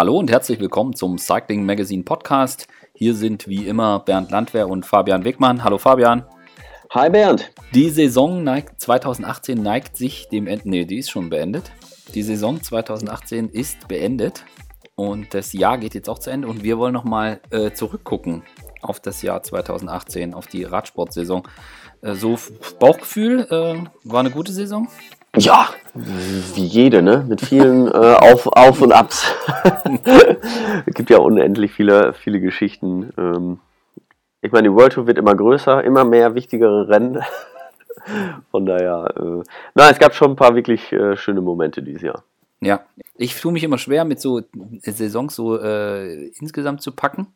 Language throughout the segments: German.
Hallo und herzlich willkommen zum Cycling Magazine Podcast. Hier sind wie immer Bernd Landwehr und Fabian Wegmann. Hallo Fabian. Hi Bernd. Die Saison neigt, 2018 neigt sich dem Ende. Nee, die ist schon beendet. Die Saison 2018 ist beendet und das Jahr geht jetzt auch zu Ende und wir wollen nochmal äh, zurückgucken auf das Jahr 2018, auf die Radsportsaison. Äh, so Bauchgefühl, äh, war eine gute Saison? Ja, wie jede, ne? Mit vielen äh, Auf, Auf und Abs. es gibt ja unendlich viele, viele Geschichten. Ähm, ich meine, die World Tour wird immer größer, immer mehr wichtigere Rennen. Von daher, äh, nein, es gab schon ein paar wirklich äh, schöne Momente dieses Jahr. Ja, ich tue mich immer schwer, mit so Saisons so äh, insgesamt zu packen,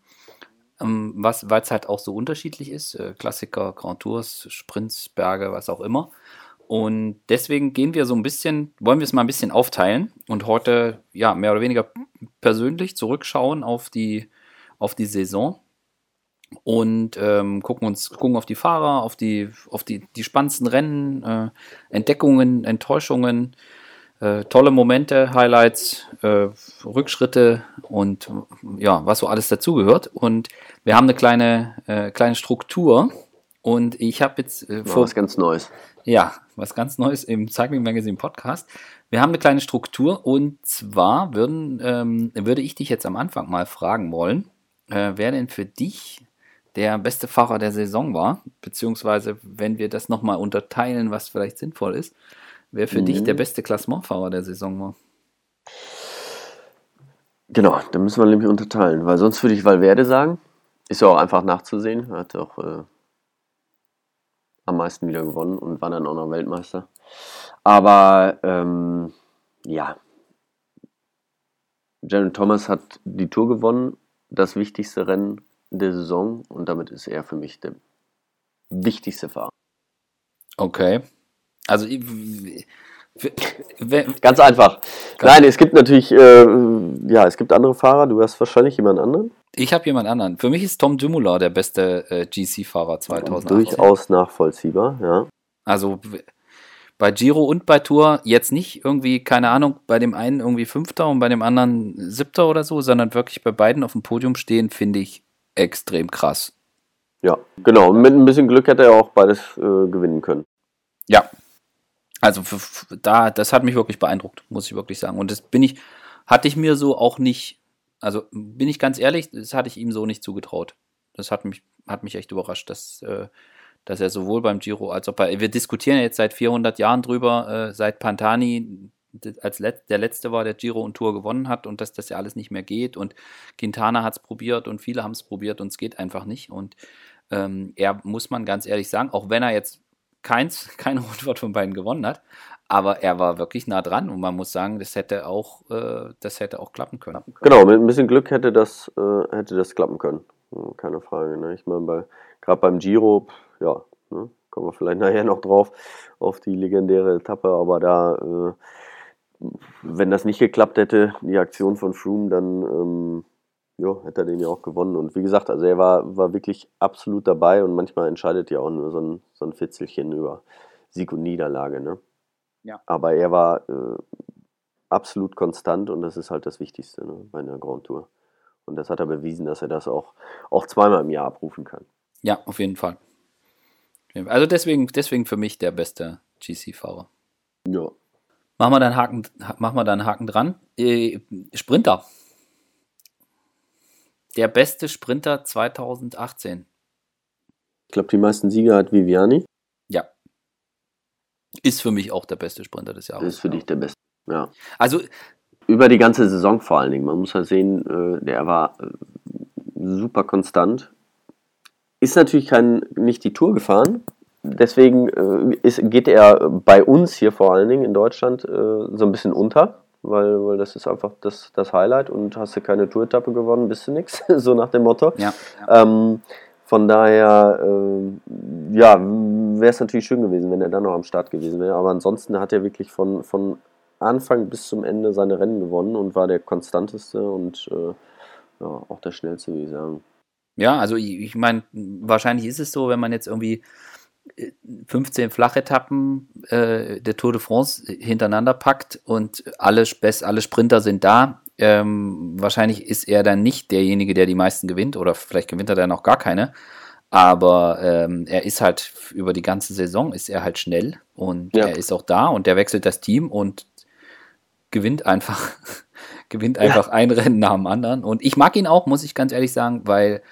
ähm, weil es halt auch so unterschiedlich ist. Äh, Klassiker, Grand Tours, Sprints, Berge, was auch immer. Und deswegen gehen wir so ein bisschen, wollen wir es mal ein bisschen aufteilen und heute ja mehr oder weniger persönlich zurückschauen auf die, auf die Saison und ähm, gucken uns gucken auf die Fahrer, auf die, auf die, die spannendsten Rennen, äh, Entdeckungen, Enttäuschungen, äh, tolle Momente, Highlights, äh, Rückschritte und ja, was so alles dazugehört. Und wir haben eine kleine, äh, kleine Struktur und ich habe jetzt äh, vor. Was ganz Neues. Ja, was ganz Neues im Cycling Magazine Podcast. Wir haben eine kleine Struktur und zwar würden, ähm, würde ich dich jetzt am Anfang mal fragen wollen, äh, wer denn für dich der beste Fahrer der Saison war, beziehungsweise wenn wir das nochmal unterteilen, was vielleicht sinnvoll ist, wer für mhm. dich der beste Klassementfahrer der Saison war. Genau, da müssen wir nämlich unterteilen, weil sonst würde ich Valverde sagen. Ist ja auch einfach nachzusehen. Hat auch äh, am meisten wieder gewonnen und war dann auch noch Weltmeister. Aber ähm, ja, Jaron Thomas hat die Tour gewonnen, das wichtigste Rennen der Saison und damit ist er für mich der wichtigste Fahrer. Okay. Also ganz einfach. Nein, es gibt natürlich, äh, ja, es gibt andere Fahrer. Du hast wahrscheinlich jemand anderen. Ich habe jemand anderen. Für mich ist Tom Dumoulin der beste äh, GC-Fahrer 2018. Durchaus nachvollziehbar, ja. Also bei Giro und bei Tour jetzt nicht irgendwie, keine Ahnung, bei dem einen irgendwie Fünfter und bei dem anderen Siebter oder so, sondern wirklich bei beiden auf dem Podium stehen, finde ich extrem krass. Ja, genau. Und mit ein bisschen Glück hätte er auch beides äh, gewinnen können. Ja. Also da, das hat mich wirklich beeindruckt, muss ich wirklich sagen. Und das bin ich, hatte ich mir so auch nicht also bin ich ganz ehrlich, das hatte ich ihm so nicht zugetraut. Das hat mich, hat mich echt überrascht, dass, äh, dass er sowohl beim Giro als auch bei. Wir diskutieren jetzt seit 400 Jahren drüber, äh, seit Pantani als Let der letzte war, der Giro und Tour gewonnen hat und dass das ja alles nicht mehr geht. Und Quintana hat es probiert und viele haben es probiert und es geht einfach nicht. Und ähm, er muss man ganz ehrlich sagen, auch wenn er jetzt keins, keine Rundfahrt von beiden gewonnen hat, aber er war wirklich nah dran und man muss sagen, das hätte auch, äh, das hätte auch klappen können. Genau, mit ein bisschen Glück hätte das, äh, hätte das klappen können. Hm, keine Frage. Ne? Ich meine, bei, gerade beim Giro, ja, ne, kommen wir vielleicht nachher noch drauf, auf die legendäre Etappe, aber da, äh, wenn das nicht geklappt hätte, die Aktion von Froome, dann ähm, jo, hätte er den ja auch gewonnen. Und wie gesagt, also er war, war wirklich absolut dabei und manchmal entscheidet ja auch nur so ein, so ein Fitzelchen über Sieg und Niederlage. Ne? Ja. Aber er war äh, absolut konstant und das ist halt das Wichtigste ne, bei einer Grand Tour. Und das hat er bewiesen, dass er das auch, auch zweimal im Jahr abrufen kann. Ja, auf jeden Fall. Also deswegen, deswegen für mich der beste GC-Fahrer. Ja. Machen wir dann Haken, machen wir da einen Haken dran. Äh, Sprinter. Der beste Sprinter 2018. Ich glaube, die meisten Sieger hat Viviani. Ist für mich auch der beste Sprinter des Jahres. Ist für dich der beste, ja. Also über die ganze Saison vor allen Dingen. Man muss ja sehen, äh, der war äh, super konstant. Ist natürlich kein, nicht die Tour gefahren. Deswegen äh, ist, geht er bei uns hier vor allen Dingen in Deutschland so ein bisschen unter, weil, weil das ist einfach das, das Highlight und hast du keine Tour-Etappe gewonnen, bist du nichts, so nach dem Motto. Ja, ja. Ähm, von daher, äh, ja, wäre es natürlich schön gewesen, wenn er dann noch am Start gewesen wäre. Aber ansonsten hat er wirklich von, von Anfang bis zum Ende seine Rennen gewonnen und war der konstanteste und äh, ja, auch der schnellste, würde ich sagen. Ja, also ich, ich meine, wahrscheinlich ist es so, wenn man jetzt irgendwie 15 äh, Flachetappen äh, der Tour de France hintereinander packt und alle, alle Sprinter sind da, Ähm, wahrscheinlich ist er dann nicht derjenige, der die meisten gewinnt, oder vielleicht gewinnt er dann auch gar keine. Aber ähm, er ist halt über die ganze Saison ist er halt schnell und ja. er ist auch da und der wechselt das Team und gewinnt einfach, gewinnt einfach ja. ein Rennen nach dem anderen. Und ich mag ihn auch, muss ich ganz ehrlich sagen, weil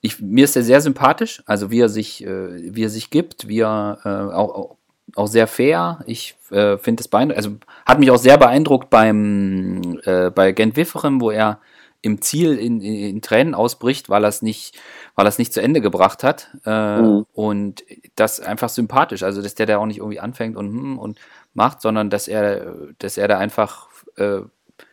ich, mir ist er sehr sympathisch, also wie er sich, äh, wie er sich gibt, wie er äh, auch, auch sehr fair. Ich äh, finde es beeindruckend, also hat mich auch sehr beeindruckt beim äh, bei Gent Wifferem, wo er im Ziel in, in, in Tränen ausbricht, weil er es nicht, weil er es nicht zu Ende gebracht hat. Äh, mhm. Und das einfach sympathisch. Also, dass der da auch nicht irgendwie anfängt und, hm, und macht, sondern dass er, dass er da einfach, äh,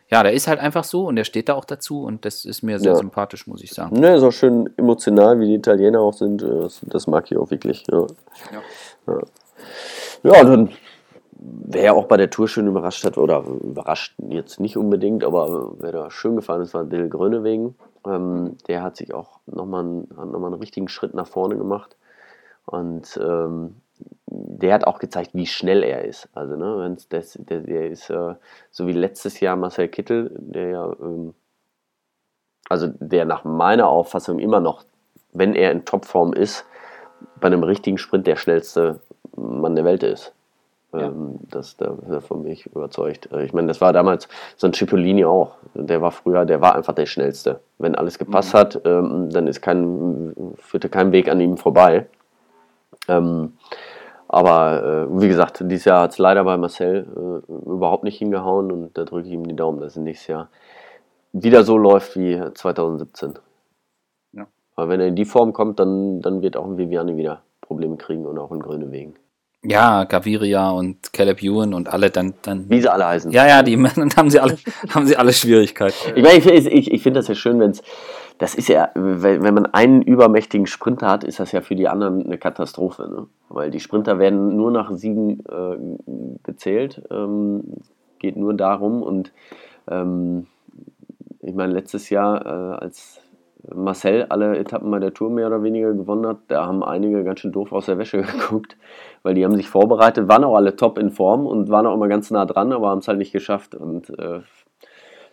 ja, der ist halt einfach so und der steht da auch dazu und das ist mir sehr ja. sympathisch, muss ich sagen. Ne, ist auch schön emotional, wie die Italiener auch sind. Äh, das, mag ich auch wirklich. Ja, ja. ja. dann wer auch bei der Tour schön überrascht hat, oder überrascht jetzt nicht unbedingt, aber wer da schön gefallen ist, war Dill Grönewegen. Ähm, der hat sich auch nochmal einen, noch einen richtigen Schritt nach vorne gemacht. Und ähm, der hat auch gezeigt, wie schnell er ist. Also, ne, wenn's das, der, der ist äh, so wie letztes Jahr Marcel Kittel, der ja, ähm, also der nach meiner Auffassung immer noch, wenn er in Topform ist, bei einem richtigen Sprint der schnellste Mann der Welt ist. Ja. Ähm, das, da ist er von mich überzeugt. Äh, ich meine, das war damals so ein Cipollini auch. Der war früher, der war einfach der Schnellste. Wenn alles gepasst mhm. hat, ähm, dann ist kein, führte kein Weg an ihm vorbei. Ähm, aber äh, wie gesagt, dieses Jahr hat es leider bei Marcel äh, überhaupt nicht hingehauen und da drücke ich ihm die Daumen, dass er nächstes Jahr wieder so läuft wie 2017. Ja. Aber wenn er in die Form kommt, dann, dann wird auch ein Viviane wieder Probleme kriegen und auch in Grüne Wegen. Ja, Gaviria und Caleb Ewan und alle dann, dann. Wie sie alle heißen. Ja, ja, die dann haben sie alle, haben sie alle Schwierigkeiten. Ich meine, ich, ich, ich finde das ja schön, wenn es, das ist ja, wenn man einen übermächtigen Sprinter hat, ist das ja für die anderen eine Katastrophe, ne? Weil die Sprinter werden nur nach Siegen äh, gezählt, ähm, geht nur darum und ähm, ich meine, letztes Jahr, äh, als Marcel alle Etappen bei der Tour mehr oder weniger gewonnen hat, da haben einige ganz schön doof aus der Wäsche geguckt, weil die haben sich vorbereitet, waren auch alle top in Form und waren auch immer ganz nah dran, aber haben es halt nicht geschafft. Und äh,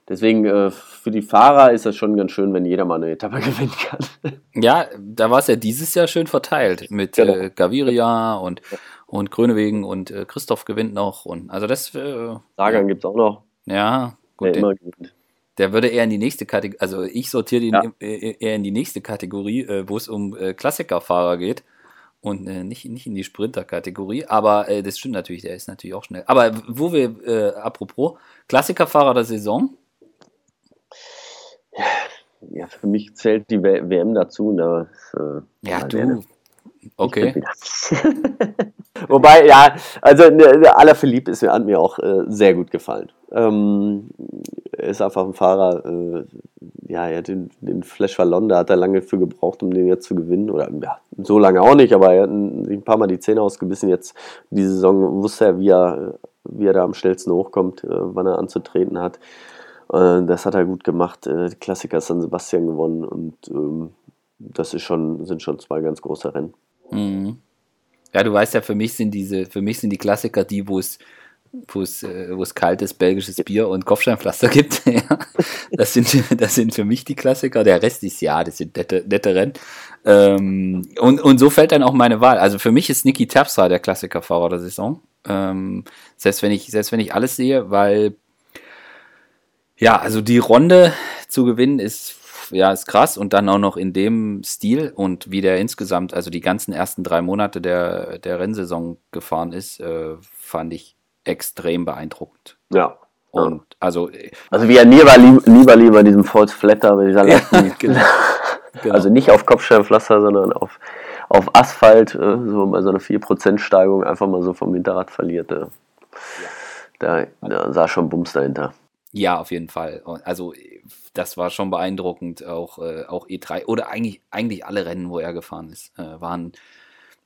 deswegen äh, für die Fahrer ist das schon ganz schön, wenn jeder mal eine Etappe gewinnen kann. Ja, da war es ja dieses Jahr schön verteilt mit genau. äh, Gaviria und, und Grönewegen und äh, Christoph gewinnt noch. Und also das. Äh, Sagan gibt es auch noch. Ja, gut. Der immer gewinnt der würde eher in die nächste Kategorie, also ich sortiere den ja. eher in die nächste Kategorie, äh, wo es um äh, Klassikerfahrer geht und äh, nicht, nicht in die Sprinter-Kategorie. Aber äh, das stimmt natürlich, der ist natürlich auch schnell. Aber wo wir, äh, apropos, Klassikerfahrer der Saison? Ja, für mich zählt die WM dazu. Ne? Äh, ja, du. Okay. Wobei, ja, also ne, Alaphilippe ist mir an mir auch äh, sehr gut gefallen. Ähm, ist einfach ein Fahrer, äh, ja, er hat den, den Flash Vallon, da hat er lange für gebraucht, um den jetzt zu gewinnen. Oder ja, so lange auch nicht, aber er hat ein, ein paar Mal die Zähne ausgebissen. Jetzt die Saison wusste er, wie er, wie er da am schnellsten hochkommt, äh, wann er anzutreten hat. Äh, das hat er gut gemacht. Äh, Klassiker San Sebastian gewonnen und ähm, das ist schon, sind schon zwei ganz große Rennen. Mhm. Ja, du weißt ja, für mich sind diese, für mich sind die Klassiker die, wo es wo es, äh, wo es kaltes belgisches Bier und Kopfsteinpflaster gibt. das, sind, das sind für mich die Klassiker. Der Rest ist ja, das sind nette, nette Rennen. Ähm, und, und so fällt dann auch meine Wahl. Also für mich ist Niki Terpstra der Klassikerfahrer der Saison. Ähm, selbst, wenn ich, selbst wenn ich alles sehe, weil ja, also die Runde zu gewinnen ist ja, ist krass und dann auch noch in dem Stil und wie der insgesamt, also die ganzen ersten drei Monate der, der Rennsaison gefahren ist, äh, fand ich extrem beeindruckend. Ja. Und also. Also wie er lieber, lieber, lieber diesem False Flatter, dieser ja, genau. genau. Also nicht auf Kopfsteinpflaster, sondern auf, auf Asphalt, äh, so bei so einer 4% Steigung einfach mal so vom Hinterrad verliert. Ja. Da, da sah schon Bums dahinter. Ja, auf jeden Fall. Also das war schon beeindruckend. Auch, äh, auch E3 oder eigentlich, eigentlich alle Rennen, wo er gefahren ist, äh, waren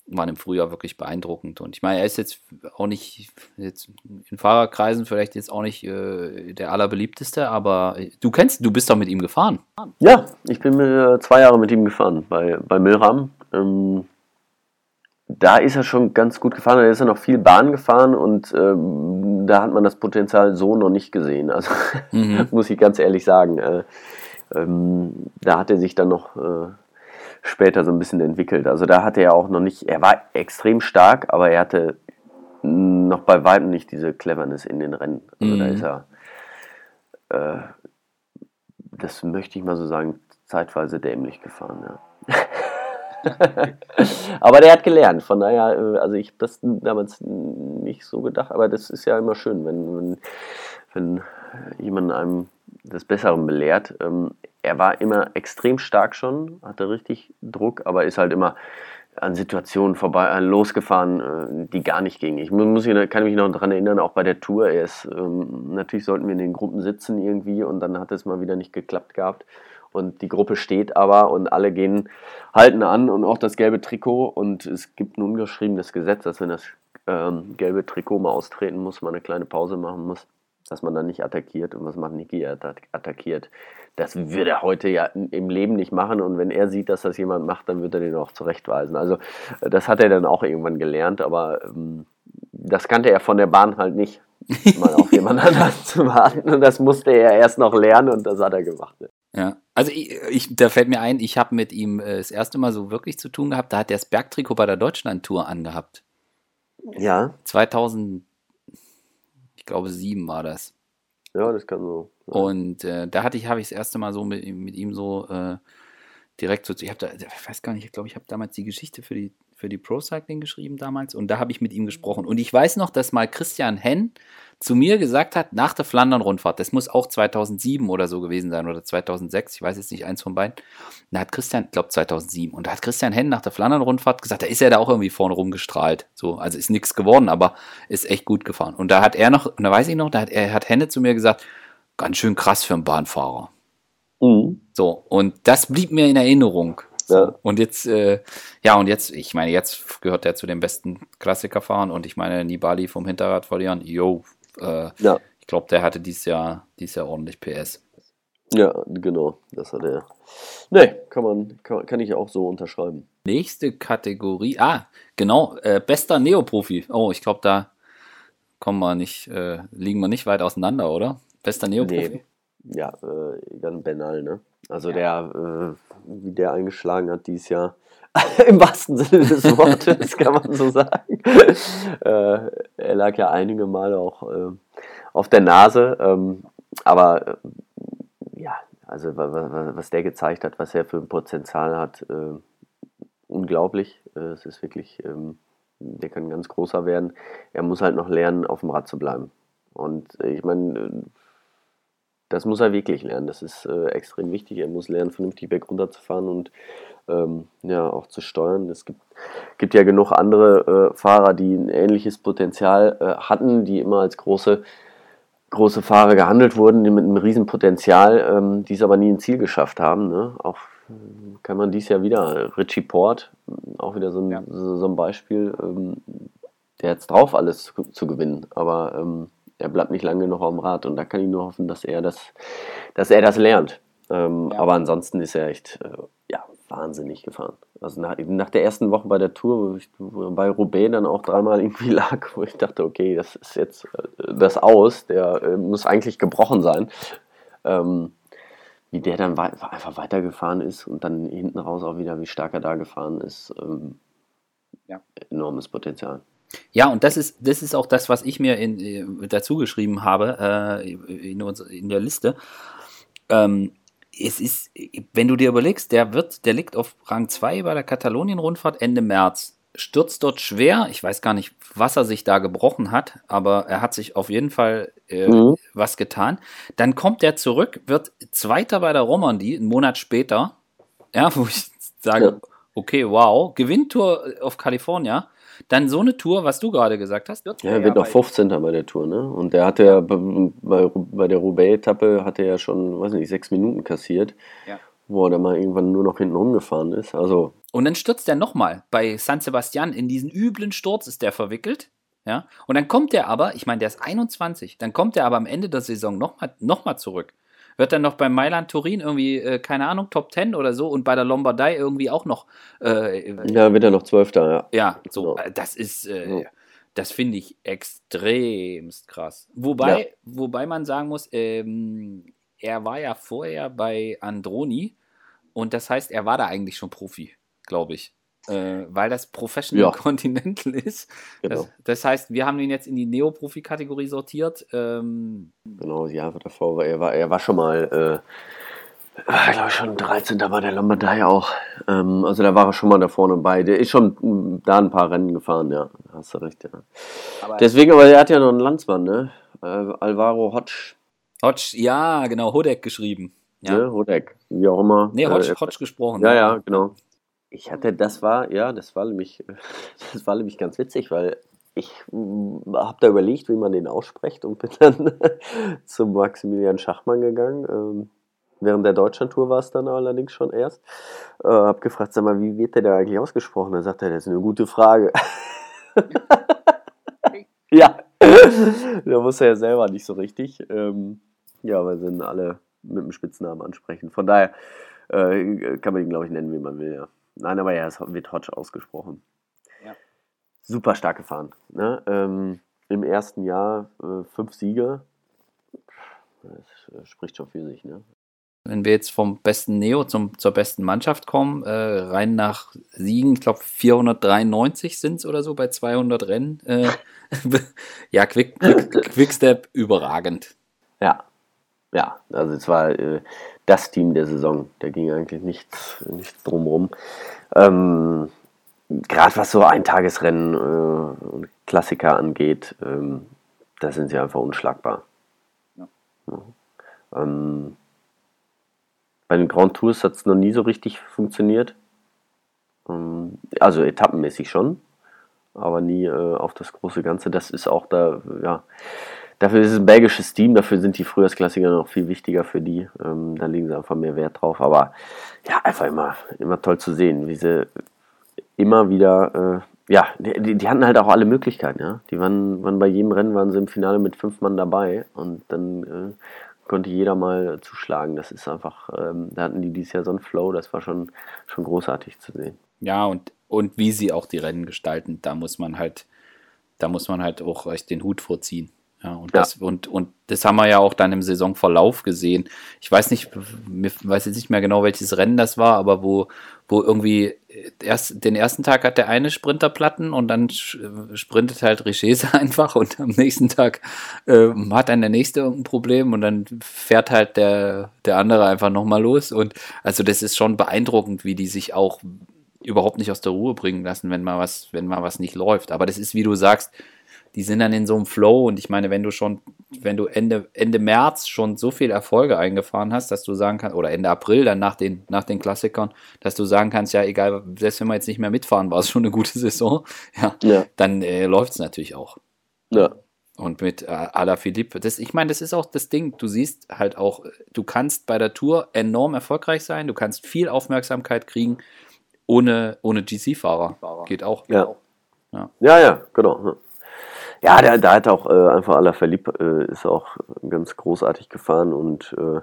waren im Frühjahr wirklich beeindruckend. Und ich meine, er ist jetzt auch nicht, jetzt in Fahrerkreisen vielleicht jetzt auch nicht äh, der allerbeliebteste, aber du kennst, du bist doch mit ihm gefahren. Ja, ich bin mit, äh, zwei Jahre mit ihm gefahren bei, bei Milram. Ähm, da ist er schon ganz gut gefahren. Da ist er noch viel Bahn gefahren und ähm, da hat man das Potenzial so noch nicht gesehen. Also mhm. muss ich ganz ehrlich sagen. Äh, ähm, da hat er sich dann noch äh, später so ein bisschen entwickelt. Also da hatte er auch noch nicht, er war extrem stark, aber er hatte noch bei weitem nicht diese Cleverness in den Rennen. Also mhm. da ist er, äh, das möchte ich mal so sagen, zeitweise dämlich gefahren. Ja. aber der hat gelernt, von daher, äh, also ich habe das damals nicht so gedacht, aber das ist ja immer schön, wenn, wenn, wenn jemand einem des Besseren belehrt. Ähm, er war immer extrem stark schon, hatte richtig Druck, aber ist halt immer an Situationen vorbei, äh, losgefahren, äh, die gar nicht gingen. Ich muss, kann mich noch daran erinnern, auch bei der Tour, er ist, ähm, natürlich sollten wir in den Gruppen sitzen irgendwie und dann hat es mal wieder nicht geklappt gehabt und die Gruppe steht aber und alle gehen, halten an und auch das gelbe Trikot und es gibt ein ungeschriebenes Gesetz, dass wenn das ähm, gelbe Trikot mal austreten muss, man eine kleine Pause machen muss, dass man dann nicht attackiert und was macht Niki? Er attackiert. Das würde er heute ja im Leben nicht machen und wenn er sieht, dass das jemand macht, dann wird er den auch zurechtweisen. Also das hat er dann auch irgendwann gelernt, aber ähm, das kannte er von der Bahn halt nicht, mal auf jemand anderen zu warten und das musste er erst noch lernen und das hat er gemacht. Ja, also ich, ich, da fällt mir ein, ich habe mit ihm äh, das erste Mal so wirklich zu tun gehabt, da hat er das Bergtrikot bei der Deutschland-Tour angehabt. Ja. 2000, ich glaube sieben war das. Ja, das kann so. Ja. Und äh, da hatte ich, habe ich das erste Mal so mit, mit ihm so äh, direkt so, ich habe da, ich weiß gar nicht, ich glaube, ich habe damals die Geschichte für die für die Pro Cycling geschrieben damals und da habe ich mit ihm gesprochen. Und ich weiß noch, dass mal Christian Henn zu mir gesagt hat, nach der Flandern-Rundfahrt, das muss auch 2007 oder so gewesen sein oder 2006, ich weiß jetzt nicht, eins von beiden. Da hat Christian, ich glaube 2007, und da hat Christian Henn nach der Flandern-Rundfahrt gesagt, da ist er da auch irgendwie vorne rumgestrahlt. So, also ist nichts geworden, aber ist echt gut gefahren. Und da hat er noch, und da weiß ich noch, da hat er hat Henne zu mir gesagt, ganz schön krass für einen Bahnfahrer. Mhm. So, und das blieb mir in Erinnerung. Ja. Und jetzt, äh, ja, und jetzt, ich meine, jetzt gehört er zu den besten Klassikerfahrern und ich meine, Nibali vom Hinterrad verlieren, yo, äh, ja. ich glaube, der hatte dieses Jahr, dieses Jahr ordentlich PS. Ja, genau, das hat er. Ne, kann man, kann, kann ich auch so unterschreiben. Nächste Kategorie, ah, genau, äh, bester Neoprofi. Oh, ich glaube, da kommen wir nicht, äh, liegen wir nicht weit auseinander, oder? Bester Neoprofi. Nee. Ja, äh, ganz banal, ne? Also ja. der, äh, wie der eingeschlagen hat dieses Jahr, im wahrsten Sinne des Wortes, kann man so sagen. äh, er lag ja einige Male auch äh, auf der Nase, ähm, aber äh, ja, also was der gezeigt hat, was er für ein Potenzial hat, äh, unglaublich. Äh, es ist wirklich, ähm, der kann ganz großer werden. Er muss halt noch lernen, auf dem Rad zu bleiben. Und ich meine, das muss er wirklich lernen. Das ist äh, extrem wichtig. Er muss lernen, vernünftig berg runterzufahren und ähm, ja, auch zu steuern. Es gibt, gibt ja genug andere äh, Fahrer, die ein ähnliches Potenzial äh, hatten, die immer als große, große Fahrer gehandelt wurden, die mit einem riesen Potenzial, ähm, die es aber nie ins Ziel geschafft haben. Ne? Auch äh, kann man dies Jahr wieder, Richie Port, auch wieder so ein, ja. so, so, ein Beispiel, ähm, der hat es drauf, alles zu, zu gewinnen, aber ähm, er bleibt nicht lange noch am Rad und da kann ich nur hoffen, dass er das, dass er das lernt. Ähm, ja. Aber ansonsten ist er echt äh, ja, wahnsinnig gefahren. Also nach, nach, der ersten Woche bei der Tour, wo ich wo bei Roubaix dann auch dreimal irgendwie lag, wo ich dachte, okay, das ist jetzt äh, das aus, der äh, muss eigentlich gebrochen sein. Ähm, wie der dann wei einfach weitergefahren ist und dann hinten raus auch wieder, wie stark er da gefahren ist. Ähm, ja. Enormes Potenzial. Ja, und das ist, das ist auch das, was ich mir in, äh, dazu geschrieben habe äh, in, in, der Liste. Ähm, es ist, wenn du dir überlegst, der wird, der liegt auf Rang 2 bei der Katalonien-Rundfahrt Ende März. Stürzt dort schwer. Ich weiß gar nicht, was er sich da gebrochen hat, aber er hat sich auf jeden Fall äh, mhm. was getan. Dann kommt er zurück, wird Zweiter bei der Romandie, einen Monat später. Ja, wo ich sage, ja. okay, wow, gewinnt Tour auf California dann so eine Tour, was du gerade gesagt hast. Ja, er wird noch 15. bei der Tour, ne? Und der hatte ja bei, bei der Roubaix-Etappe hatte er ja schon, weiß nicht, sechs Minuten kassiert. Ja. Wo er dann mal irgendwann nur noch hinten rumgefahren ist. Also. Und dann stürzt er nochmal. Bei San Sebastian in diesen üblen Sturz ist der verwickelt. Ja. Und dann kommt er aber, ich meine, der ist 21, dann kommt er aber am Ende der Saison nochmal noch mal zurück wird dann noch bei Mailand Turin irgendwie, äh, keine Ahnung, Top 10 oder so und bei der Lombardei irgendwie auch noch. Äh, ja, wird er noch Zwölfter, ja. Ja, so, ja. das ist, äh, ja. das finde ich extremst krass. Wobei, ja. wobei man sagen muss, ähm, er war ja vorher bei Androni und das heißt, er war da eigentlich schon Profi, glaube ich äh, weil das Professional ja. Continental ist. Genau. Das, das, heißt, wir haben ihn jetzt in die Neoprofi-Kategorie sortiert. Ähm, genau, ja, davor war er war, er war schon mal, äh, glaube ich, schon 13. Da war der Lombardei auch. Ähm, also da war er schon mal da vorne bei. Der ist schon hm, da ein paar Rennen gefahren, ja. Hast du recht, ja. Aber Deswegen, aber er hat ja noch einen Landsmann, ne? Äh, Alvaro Hodge. Hodge, ja, genau, Hodek geschrieben. Ja, ne, Hodek, wie auch immer. Nee, Hodge, äh, Hodge gesprochen. Ja, ja, genau. Ich hatte, das war, ja, das war nämlich, das war nämlich ganz witzig, weil ich mm, habe da überlegt, wie man den ausspricht und bin dann zum Maximilian Schachmann gegangen. Ähm, während der Deutschlandtour war es dann allerdings schon erst. Äh, habe gefragt, sag mal, wie wird der da eigentlich ausgesprochen? Da sagt er, das ist eine gute Frage. ja, da muss er ja selber nicht so richtig. Ähm, ja, wir sind alle mit dem Spitznamen ansprechen. Von daher äh, kann man ihn, glaube ich, nennen, wie man will, ja. Nein, aber ja, es wird Hodge ausgesprochen. Ja. Super stark gefahren. Ne? Ähm, Im ersten Jahr äh, fünf Siege. Das äh, spricht schon für sich. Ne? Wenn wir jetzt vom besten Neo zum, zur besten Mannschaft kommen, äh, rein nach Siegen, ich glaube 493 sind es oder so bei 200 Rennen. Äh, ja, Quick, Quick, Quickstep überragend. Ja, ja, also es war äh, das Team der Saison. Da ging eigentlich nichts, nichts drumrum. Ähm, Gerade was so Eintagesrennen äh, und Klassiker angeht, ähm, da sind sie einfach unschlagbar. Ja. Ja. Ähm, bei den Grand Tours hat es noch nie so richtig funktioniert. Ähm, also etappenmäßig schon, aber nie äh, auf das große Ganze. Das ist auch da, ja Dafür ist es ein belgisches Team, dafür sind die Frühjahrsklassiker noch viel wichtiger für die. Ähm, da legen sie einfach mehr Wert drauf. Aber ja, einfach immer, immer toll zu sehen, wie sie immer wieder, äh, ja, die, die, hatten halt auch alle Möglichkeiten, ja. Die waren, waren bei jedem Rennen waren sie im Finale mit fünf Mann dabei und dann äh, konnte jeder mal zuschlagen. Das ist einfach, ähm, da hatten die dieses Jahr so einen Flow, das war schon, schon großartig zu sehen. Ja, und, und wie sie auch die Rennen gestalten, da muss man halt, da muss man halt auch echt den Hut vorziehen. Ja, und, ja. Das, und, und das haben wir ja auch dann im Saisonverlauf gesehen. Ich weiß nicht, ich weiß jetzt nicht mehr genau, welches Rennen das war, aber wo, wo irgendwie erst, den ersten Tag hat der eine Sprinterplatten und dann sprintet halt Richese einfach und am nächsten Tag äh, hat dann der nächste irgendein Problem und dann fährt halt der, der andere einfach nochmal los. Und also das ist schon beeindruckend, wie die sich auch überhaupt nicht aus der Ruhe bringen lassen, wenn mal was, wenn mal was nicht läuft. Aber das ist, wie du sagst, die sind dann in so einem Flow und ich meine, wenn du schon, wenn du Ende, Ende März schon so viele Erfolge eingefahren hast, dass du sagen kannst, oder Ende April dann nach den, nach den Klassikern, dass du sagen kannst, ja, egal, selbst wenn wir jetzt nicht mehr mitfahren, war es schon eine gute Saison, ja, ja. dann äh, läuft es natürlich auch. Ja. Und mit äh, Ala Philippe, das, ich meine, das ist auch das Ding. Du siehst halt auch, du kannst bei der Tour enorm erfolgreich sein, du kannst viel Aufmerksamkeit kriegen ohne, ohne GC-Fahrer. Geht auch. Ja. ja. Ja, ja, genau. Ja, der, der hat auch äh, einfach aller verliebt, äh, ist auch ganz großartig gefahren und äh,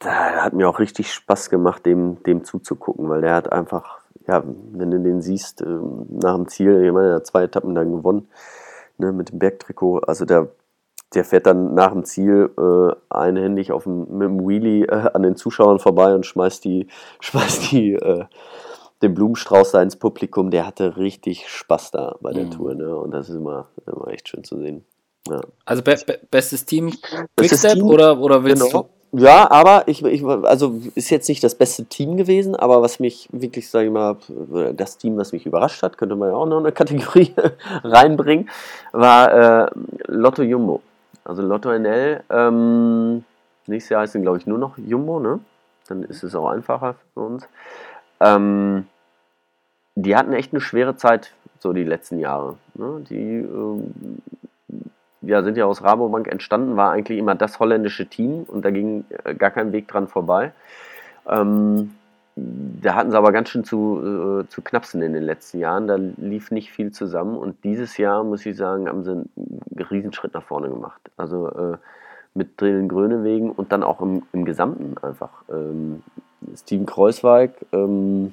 da hat mir auch richtig Spaß gemacht, dem, dem zuzugucken, weil der hat einfach, ja, wenn du den siehst, äh, nach dem Ziel, ich meine, er hat zwei Etappen dann gewonnen, ne, mit dem Bergtrikot, also der, der fährt dann nach dem Ziel äh, einhändig auf dem, mit dem Wheelie äh, an den Zuschauern vorbei und schmeißt die, schmeißt die äh, den Blumenstrauß da ins Publikum, der hatte richtig Spaß da bei der mhm. Tour. Ne? Und das ist immer, immer echt schön zu sehen. Ja. Also be be bestes Team Quickstep oder, oder willst genau. du? Ja, aber ich, ich, also ist jetzt nicht das beste Team gewesen, aber was mich wirklich, sage ich mal, das Team, was mich überrascht hat, könnte man ja auch noch eine Kategorie reinbringen, war äh, Lotto Jumbo. Also Lotto NL, ähm, nächstes Jahr heißt es, glaube ich, nur noch Jumbo, ne? Dann ist es auch einfacher für uns. Ähm, die hatten echt eine schwere Zeit, so die letzten Jahre. Ne? Die ähm, ja, sind ja aus Rabobank entstanden, war eigentlich immer das holländische Team und da ging äh, gar kein Weg dran vorbei. Ähm, da hatten sie aber ganz schön zu, äh, zu knapsen in den letzten Jahren. Da lief nicht viel zusammen und dieses Jahr, muss ich sagen, haben sie einen Riesenschritt nach vorne gemacht. Also äh, mit Drillen Grönewegen und dann auch im, im Gesamten einfach. Ähm, Steven Kreuzweig, ähm,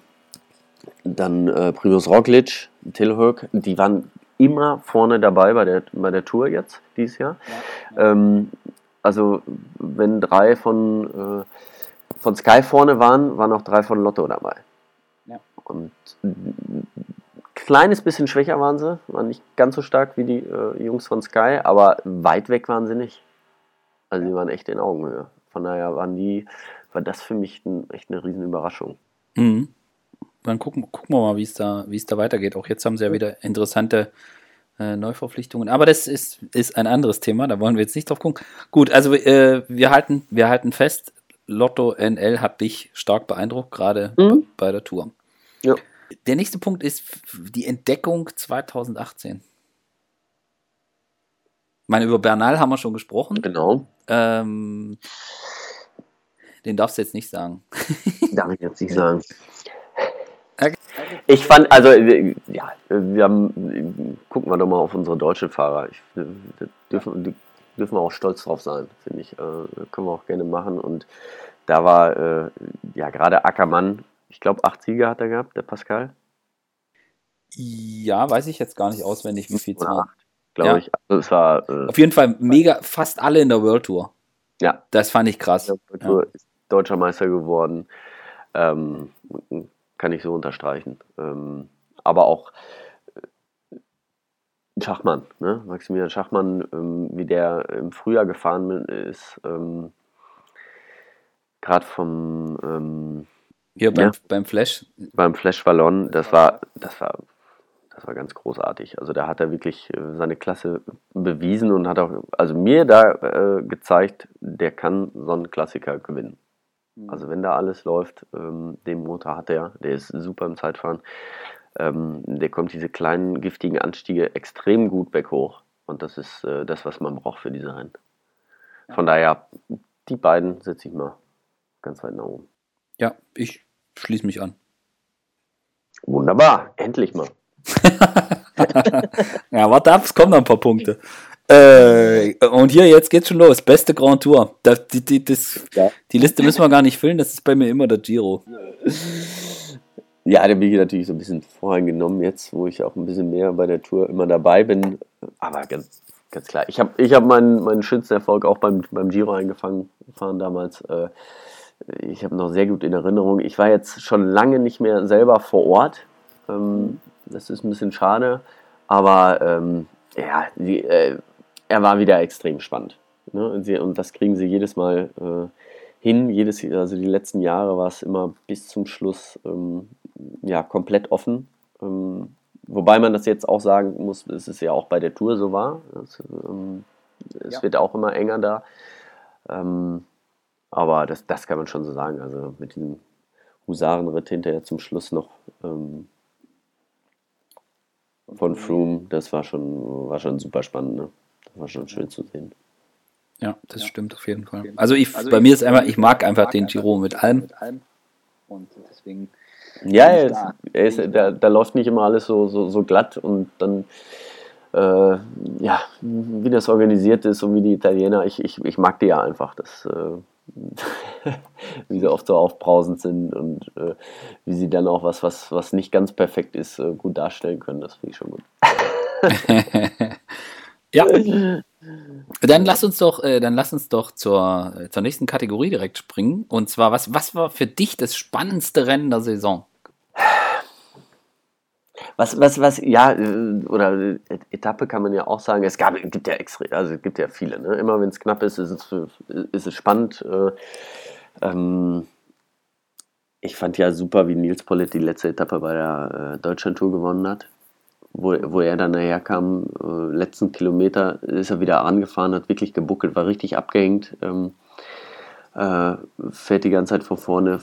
dann äh, Primus Roglic, Till die waren immer vorne dabei bei der, bei der Tour jetzt, dieses Jahr. Ja, ja. Ähm, also wenn drei von, äh, von Sky vorne waren, waren auch drei von Lotto dabei. Ja. Und ein kleines bisschen schwächer waren sie, waren nicht ganz so stark wie die äh, Jungs von Sky, aber weit weg waren sie nicht. Also die waren echt in Augenhöhe. Von daher waren die, war das für mich ein, echt eine riesen Überraschung. Mhm. Dann gucken, gucken wir mal, wie es da, wie es da weitergeht. Auch jetzt haben sie ja wieder interessante äh, Neuverpflichtungen. Aber das ist, ist ein anderes Thema, da wollen wir jetzt nicht drauf gucken. Gut, also äh, wir, halten, wir halten fest, Lotto NL hat dich stark beeindruckt, gerade mhm. bei der Tour. Ja. Der nächste Punkt ist die Entdeckung 2018. Ich meine, über Bernal haben wir schon gesprochen. Genau. Ähm, den darfst du jetzt nicht sagen. Darf ich jetzt nicht sagen. Ich fand, also, ja, wir haben, gucken wir doch mal auf unsere deutschen Fahrer. Ich, dürfen, die dürfen wir auch stolz drauf sein, finde ich. Äh, können wir auch gerne machen. Und da war, äh, ja, gerade Ackermann, ich glaube, acht Siege hat er gehabt, der Pascal. Ja, weiß ich jetzt gar nicht auswendig, wie viel es war. Glaube ja. ich. Also es war, äh, Auf jeden Fall mega, fast alle in der World Tour. Ja. Das fand ich krass. Der World ja. ist deutscher Meister geworden. Ähm, kann ich so unterstreichen. Ähm, aber auch äh, Schachmann, ne? Maximilian Schachmann, ähm, wie der im Frühjahr gefahren ist, ähm, gerade vom ähm, hier beim, ja, beim Flash. Beim Flash Ballon, das war, das war, das war ganz großartig. Also da hat er wirklich äh, seine Klasse bewiesen und hat auch, also mir da äh, gezeigt, der kann so einen Klassiker gewinnen. Mhm. Also wenn da alles läuft, ähm, den Motor hat er, der ist super im Zeitfahren. Ähm, der kommt diese kleinen giftigen Anstiege extrem gut berghoch. Und das ist äh, das, was man braucht für diese Rennen. Von daher, die beiden setze ich mal ganz weit nach oben. Ja, ich schließe mich an. Wunderbar, endlich mal. ja, warte ab, es kommen noch ein paar Punkte. Äh, und hier, jetzt geht's schon los. Beste Grand Tour. Das, die, die, das, ja. die Liste müssen wir gar nicht füllen, das ist bei mir immer der Giro. Ja, da bin ich natürlich so ein bisschen voreingenommen jetzt, wo ich auch ein bisschen mehr bei der Tour immer dabei bin. Aber ganz, ganz klar, ich habe ich hab meinen, meinen schönsten Erfolg auch beim, beim Giro eingefangen gefahren damals. Äh, ich habe noch sehr gut in Erinnerung. Ich war jetzt schon lange nicht mehr selber vor Ort. Ähm, das ist ein bisschen schade. Aber ähm, ja, die, äh, er war wieder extrem spannend. Ne? Und, sie, und, das kriegen sie jedes Mal äh, hin. Jedes, also die letzten Jahre war es immer bis zum Schluss ähm, ja, komplett offen. Ähm, wobei man das jetzt auch sagen muss, es ja auch bei der Tour so war. Das, ähm, es ja. wird auch immer enger da. Ähm, aber das, das kann man schon so sagen. Also mit diesem Husarenritt hinterher zum Schluss noch ähm, von Froome, das war schon, war schon super spannend. Ne? War schon schön zu sehen. Ja, das ja. stimmt auf jeden Fall. Also ich, also bei ich, mir ist einfach, ich mag einfach mag den Giro mit allem. Mit allem. Und deswegen. Ja, er ist, er ist, da, da läuft nicht immer alles so, so, so glatt und dann, äh, ja, wie das organisiert ist und wie die Italiener, ich, ich, ich mag die ja einfach, dass, äh, wie sie oft so aufbrausend sind und äh, wie sie dann auch was, was, was nicht ganz perfekt ist, äh, gut darstellen können, das finde ich schon gut. Ja. Dann lass uns doch, äh, dann lass uns doch zur, äh, zur nächsten Kategorie direkt springen. Und zwar, was, was war für dich das spannendste Rennen der Saison? Was, was, was, ja, äh, oder äh, Etappe kann man ja auch sagen, es gab, gibt ja extra, also es gibt ja viele, ne? Immer wenn es knapp ist, ist es, ist es spannend. Äh, ähm, ich fand ja super, wie Nils Pollitt die letzte Etappe bei der äh, Deutschland-Tour gewonnen hat wo, wo er dann nachher kam, äh, letzten Kilometer ist er wieder angefahren, hat wirklich gebuckelt, war richtig abgehängt, ähm, äh, fährt die ganze Zeit vor vorne,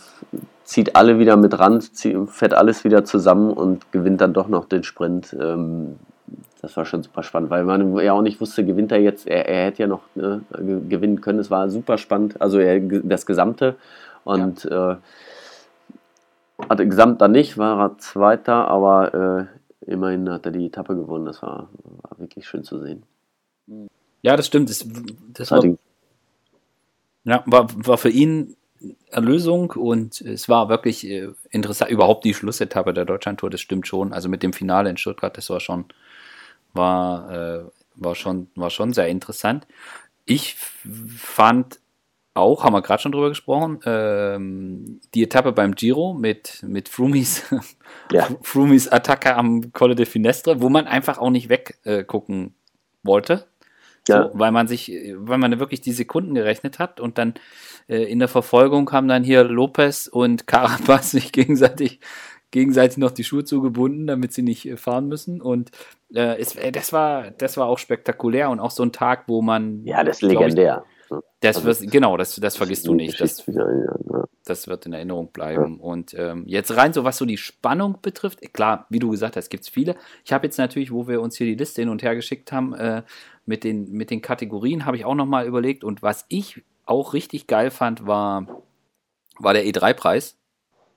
zieht alle wieder mit ran, zieht, fährt alles wieder zusammen und gewinnt dann doch noch den Sprint. Ähm, das war schon super spannend, weil man ja auch nicht wusste, gewinnt er jetzt, er, er hätte ja noch ne, gewinnen können, es war super spannend, also er, das Gesamte und ja. äh, hatte Gesamt dann nicht, war er Zweiter, aber äh, immerhin hat er die Etappe gewonnen. Das war, war wirklich schön zu sehen. Ja, das stimmt. Das, das war, Ja, war, war für ihn Erlösung und es war wirklich äh, interessant. Überhaupt die Schlussetappe der Deutschlandtour, das stimmt schon. Also mit dem Finale in Stuttgart, das war schon, war, äh, war schon, war schon sehr interessant. Ich fand auch, haben wir gerade schon drüber gesprochen, ähm, die Etappe beim Giro mit, mit Frumis, ja. Frumis Attacke am Colle de Finestre, wo man einfach auch nicht weggucken äh, wollte. Ja. So, weil man sich, weil man wirklich die Sekunden gerechnet hat und dann äh, in der Verfolgung haben dann hier Lopez und Carapaz sich gegenseitig gegenseitig noch die Schuhe zugebunden, damit sie nicht äh, fahren müssen. Und äh, es, äh, das, war, das war auch spektakulär und auch so ein Tag, wo man. Ja, das ist legendär. Ich, das also, wird, genau, das, das vergisst du nicht. Das, das wird in Erinnerung bleiben. Ja. Und ähm, jetzt rein, so was so die Spannung betrifft, klar, wie du gesagt hast, gibt es viele. Ich habe jetzt natürlich, wo wir uns hier die Liste hin und her geschickt haben, äh, mit, den, mit den Kategorien, habe ich auch nochmal überlegt. Und was ich auch richtig geil fand, war, war der E3-Preis.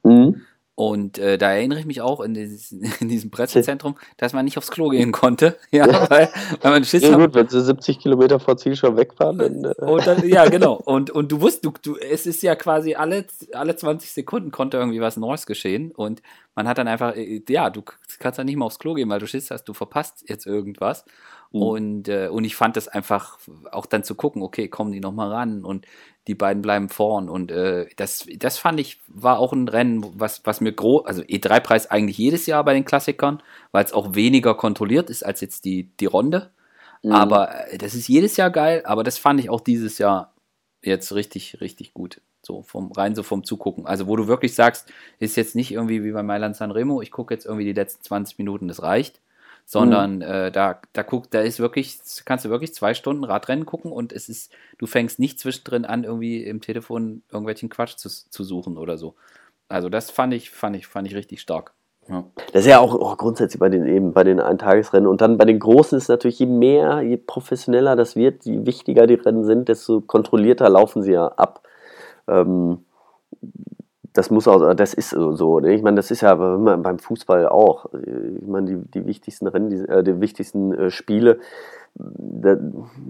Mhm. Und äh, da erinnere ich mich auch in, dieses, in diesem Pressezentrum, dass man nicht aufs Klo gehen konnte. Ja, weil, weil man Schiss ja, gut, wenn sie 70 Kilometer vor Ziel schon wegfahren. Dann, äh. und dann, ja, genau. Und, und du wusst, du, du, es ist ja quasi alle, alle 20 Sekunden konnte irgendwie was Neues geschehen. Und man hat dann einfach, äh, ja, du kannst dann nicht mehr aufs Klo gehen, weil du Schiss hast, du verpasst jetzt irgendwas. Mhm. Und, äh, und ich fand es einfach auch dann zu gucken, okay, kommen die nochmal ran und die beiden bleiben vorn. Und äh, das, das fand ich, war auch ein Rennen, was, was mir groß, also E3-Preis eigentlich jedes Jahr bei den Klassikern, weil es auch weniger kontrolliert ist als jetzt die, die Runde. Mhm. Aber äh, das ist jedes Jahr geil, aber das fand ich auch dieses Jahr jetzt richtig, richtig gut. So vom rein so vom Zugucken. Also wo du wirklich sagst, ist jetzt nicht irgendwie wie bei Mailand San Remo, ich gucke jetzt irgendwie die letzten 20 Minuten, das reicht, sondern mhm. äh, da, da guckt, da ist wirklich, kannst du wirklich zwei Stunden Radrennen gucken und es ist, du fängst nicht zwischendrin an, irgendwie im Telefon irgendwelchen Quatsch zu, zu suchen oder so. Also das fand ich, fand ich, fand ich richtig stark. Ja. Das ist ja auch oh, grundsätzlich bei den eben bei den Eintagesrennen und dann bei den großen ist natürlich je mehr, je professioneller das wird, je wichtiger die Rennen sind, desto kontrollierter laufen sie ja ab. Ähm, das muss auch, das ist so. Ne? Ich meine, das ist ja beim Fußball auch. Ich meine, die, die wichtigsten Rennen, die, äh, die wichtigsten äh, Spiele, da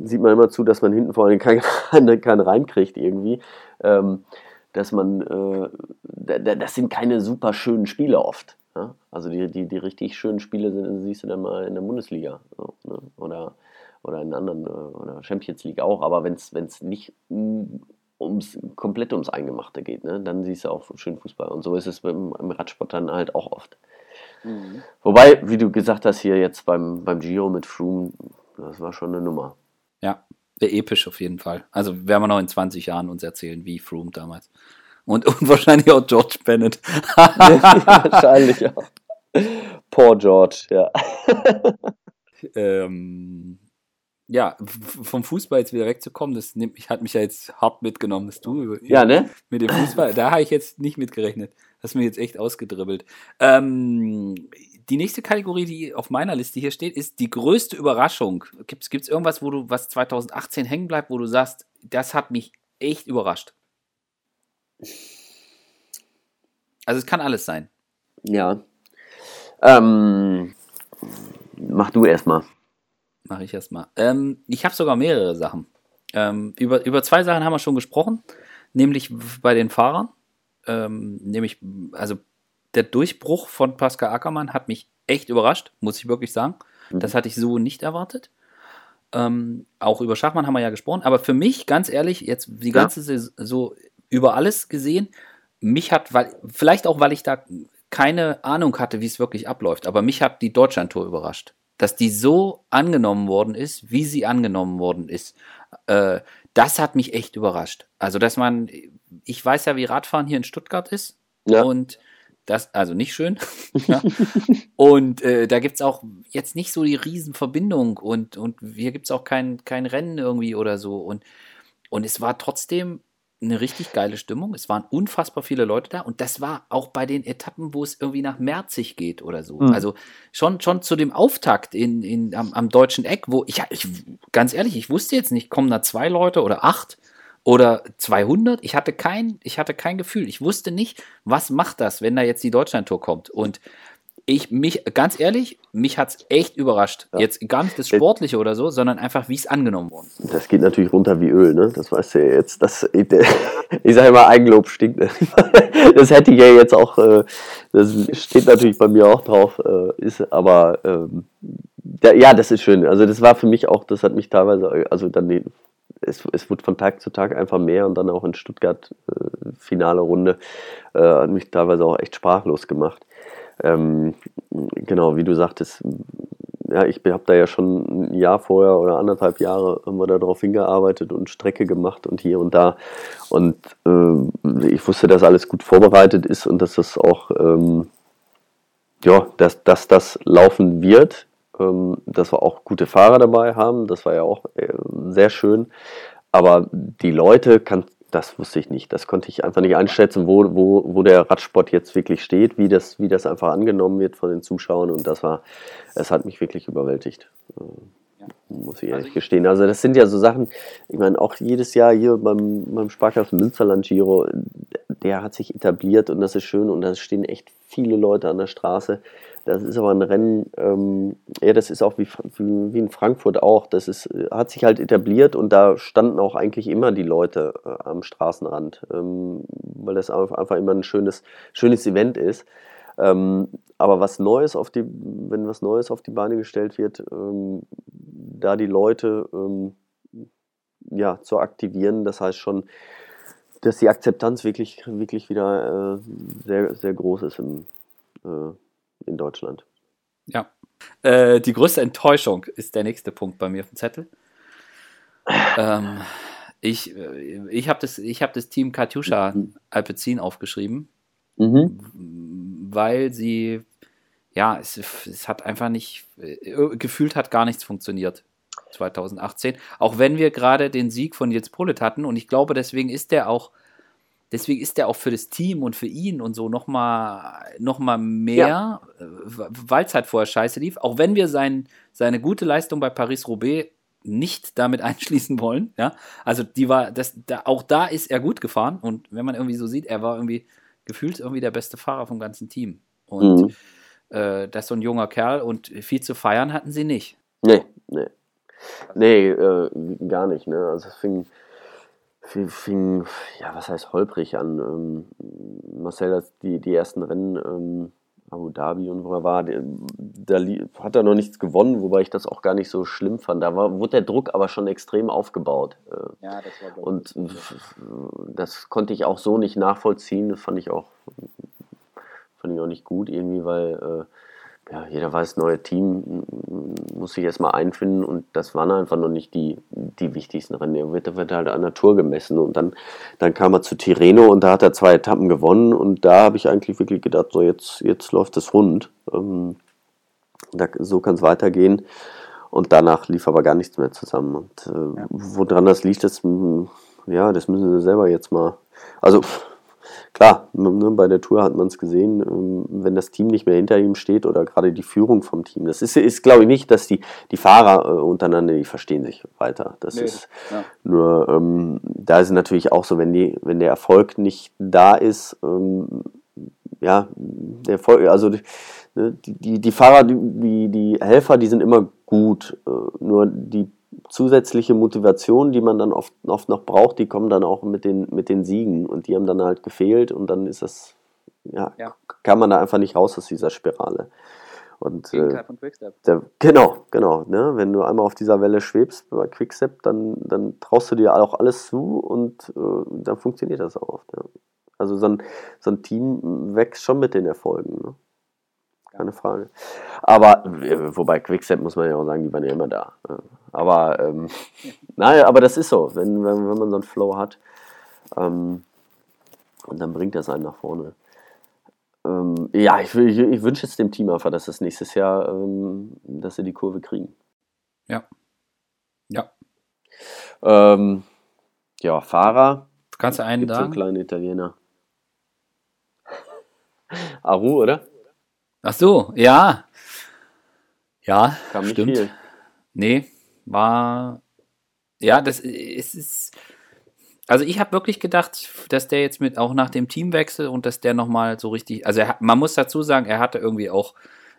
sieht man immer zu, dass man hinten vor allem keinen kein reinkriegt irgendwie. Ähm, dass man, äh, das sind keine super schönen Spiele oft. Ja? Also die, die, die richtig schönen Spiele sind, siehst du dann mal in der Bundesliga so, ne? oder, oder in anderen, äh, oder Champions League auch. Aber wenn es nicht ums komplett ums Eingemachte geht, ne? dann siehst du auch schön Fußball. Und so ist es beim, im Radsport dann halt auch oft. Mhm. Wobei, wie du gesagt hast, hier jetzt beim, beim Giro mit Froome, das war schon eine Nummer. Ja, sehr episch auf jeden Fall. Also werden wir noch in 20 Jahren uns erzählen, wie Froome damals. Und, und wahrscheinlich auch George Bennett. wahrscheinlich auch. Poor George, ja. ähm, ja, vom Fußball jetzt wieder wegzukommen, das nimmt mich, hat mich ja jetzt hart mitgenommen, dass du ja, ne? mit dem Fußball, da habe ich jetzt nicht mitgerechnet. Hast mir jetzt echt ausgedribbelt. Ähm, die nächste Kategorie, die auf meiner Liste hier steht, ist die größte Überraschung. Gibt es irgendwas, wo du, was 2018 hängen bleibt, wo du sagst, das hat mich echt überrascht? Also es kann alles sein. Ja. Ähm, mach du erstmal. Mache ich erstmal. Ähm, ich habe sogar mehrere Sachen. Ähm, über, über zwei Sachen haben wir schon gesprochen, nämlich bei den Fahrern. Ähm, nämlich, also der Durchbruch von Pascal Ackermann hat mich echt überrascht, muss ich wirklich sagen. Mhm. Das hatte ich so nicht erwartet. Ähm, auch über Schachmann haben wir ja gesprochen, aber für mich, ganz ehrlich, jetzt die ganze ja. Saison so über alles gesehen, mich hat, weil, vielleicht auch, weil ich da keine Ahnung hatte, wie es wirklich abläuft, aber mich hat die Deutschlandtour überrascht dass die so angenommen worden ist, wie sie angenommen worden ist, äh, das hat mich echt überrascht. Also, dass man, ich weiß ja, wie Radfahren hier in Stuttgart ist. Ja. Und das, also nicht schön. ja. Und äh, da gibt es auch jetzt nicht so die Riesenverbindung und, und hier gibt es auch kein, kein Rennen irgendwie oder so. Und, und es war trotzdem eine richtig geile Stimmung. Es waren unfassbar viele Leute da und das war auch bei den Etappen, wo es irgendwie nach Merzig geht oder so. Mhm. Also schon, schon zu dem Auftakt in, in, am, am deutschen Eck, wo ich, ich, ganz ehrlich, ich wusste jetzt nicht, kommen da zwei Leute oder acht oder 200. Ich hatte kein, ich hatte kein Gefühl. Ich wusste nicht, was macht das, wenn da jetzt die Deutschlandtour kommt. Und ich mich, ganz ehrlich, mich hat es echt überrascht. Ja. Jetzt gar nicht das Sportliche oder so, sondern einfach, wie es angenommen wurde. Das geht natürlich runter wie Öl, ne? Das weißt du ja jetzt. Das, ich sage immer, Eigenlob stinkt. Das hätte ich ja jetzt auch, äh, das steht natürlich bei mir auch drauf, äh, ist, aber ähm, ja, das ist schön. Also das war für mich auch, das hat mich teilweise, also dann es, es wurde von Tag zu Tag einfach mehr und dann auch in Stuttgart äh, finale Runde äh, hat mich teilweise auch echt sprachlos gemacht. Ähm, genau, wie du sagtest, ja, ich habe da ja schon ein Jahr vorher oder anderthalb Jahre wir darauf hingearbeitet und Strecke gemacht und hier und da. Und äh, ich wusste, dass alles gut vorbereitet ist und dass das auch, ähm, ja, dass, dass das laufen wird. Ähm, dass wir auch gute Fahrer dabei haben, das war ja auch äh, sehr schön. Aber die Leute kann, das wusste ich nicht. Das konnte ich einfach nicht einschätzen, wo, wo, wo der Radsport jetzt wirklich steht, wie das, wie das einfach angenommen wird von den Zuschauern. Und das war, es hat mich wirklich überwältigt. Ja. Muss ich ehrlich also gestehen. Also das sind ja so Sachen, ich meine, auch jedes Jahr hier beim, beim Sparkassen Münsterland Giro, der hat sich etabliert und das ist schön und da stehen echt viele Leute an der Straße. Das ist aber ein Rennen, ähm, ja, das ist auch wie, wie, in Frankfurt auch. Das ist, hat sich halt etabliert und da standen auch eigentlich immer die Leute äh, am Straßenrand, ähm, weil das einfach immer ein schönes, schönes Event ist. Ähm, aber was Neues auf die, wenn was Neues auf die Beine gestellt wird, ähm, da die Leute ähm, ja, zu aktivieren, das heißt schon, dass die Akzeptanz wirklich, wirklich wieder äh, sehr, sehr groß ist im, äh, in Deutschland. Ja. Äh, die größte Enttäuschung ist der nächste Punkt bei mir auf dem Zettel. ähm, ich äh, ich habe das, hab das Team Katjuscha mhm. Alpecin aufgeschrieben, mhm. weil sie, ja, es, es hat einfach nicht, äh, gefühlt hat gar nichts funktioniert. 2018. Auch wenn wir gerade den Sieg von Jens Polit hatten und ich glaube, deswegen ist der auch deswegen ist der auch für das Team und für ihn und so nochmal noch mal mehr, ja. Äh, weil es halt vorher scheiße lief. Auch wenn wir sein, seine gute Leistung bei Paris-Roubaix nicht damit einschließen wollen. Ja, also die war, das, da, auch da ist er gut gefahren und wenn man irgendwie so sieht, er war irgendwie gefühlt irgendwie der beste Fahrer vom ganzen Team. Und mhm. äh, das ist so ein junger Kerl und viel zu feiern hatten sie nicht. Nee, nee. Nee, äh, gar nicht. Ne? Also es fing, fing, ja, was heißt holprig an. Ähm, Marcel die, die ersten Rennen, ähm, Abu Dhabi und wo er war, da hat er noch nichts gewonnen, wobei ich das auch gar nicht so schlimm fand. Da war, wurde der Druck aber schon extrem aufgebaut. Äh, ja, das war Und das konnte ich auch so nicht nachvollziehen. Das fand ich auch, fand ich auch nicht gut irgendwie, weil äh, ja, jeder weiß, neue Team muss sich erstmal einfinden und das waren einfach noch nicht die, die wichtigsten Rennen. Er wird, wird halt an der Tour gemessen und dann, dann kam er zu Tirreno und da hat er zwei Etappen gewonnen und da habe ich eigentlich wirklich gedacht, so jetzt, jetzt läuft es rund. Ähm, da, so kann es weitergehen und danach lief aber gar nichts mehr zusammen. Und äh, ja. woran das liegt, das, ja, das müssen sie selber jetzt mal, also klar, ne, bei der Tour hat man es gesehen, ähm, wenn das Team nicht mehr hinter ihm steht oder gerade die Führung vom Team. Das ist, ist glaube ich, nicht, dass die, die Fahrer äh, untereinander, die verstehen sich weiter. Das nee, ist ja. nur, ähm, da ist es natürlich auch so, wenn, die, wenn der Erfolg nicht da ist, ähm, ja, der Erfolg, also die, ne, die, die Fahrer, die, die Helfer, die sind immer gut, äh, nur die zusätzliche Motivation, die man dann oft, oft noch braucht, die kommen dann auch mit den, mit den Siegen und die haben dann halt gefehlt und dann ist das, ja, ja. kann man da einfach nicht raus aus dieser Spirale. Und, äh, von Quickstep. Der, genau, genau. Ne? Wenn du einmal auf dieser Welle schwebst bei Quickstep, dann, dann traust du dir auch alles zu und äh, dann funktioniert das auch oft. Ja. Also so ein, so ein Team wächst schon mit den Erfolgen. Ne? keine Frage. Aber, äh, wobei Quickstep muss man ja auch sagen, die waren ja immer da. Aber, ähm, naja, aber das ist so, wenn, wenn, wenn man so einen Flow hat, ähm, und dann bringt das einen nach vorne. Ähm, ja, ich, ich, ich wünsche jetzt dem Team einfach, dass es nächstes Jahr, ähm, dass sie die Kurve kriegen. Ja. Ja. Ähm, ja, Fahrer. Kannst du einen da? So einen kleinen Italiener. Aru, oder? Ach so, ja. Ja, Kam nicht stimmt. Viel. Nee, war. Ja, das ist. ist also ich habe wirklich gedacht, dass der jetzt mit auch nach dem Teamwechsel und dass der nochmal so richtig, also er, man muss dazu sagen, er hatte irgendwie auch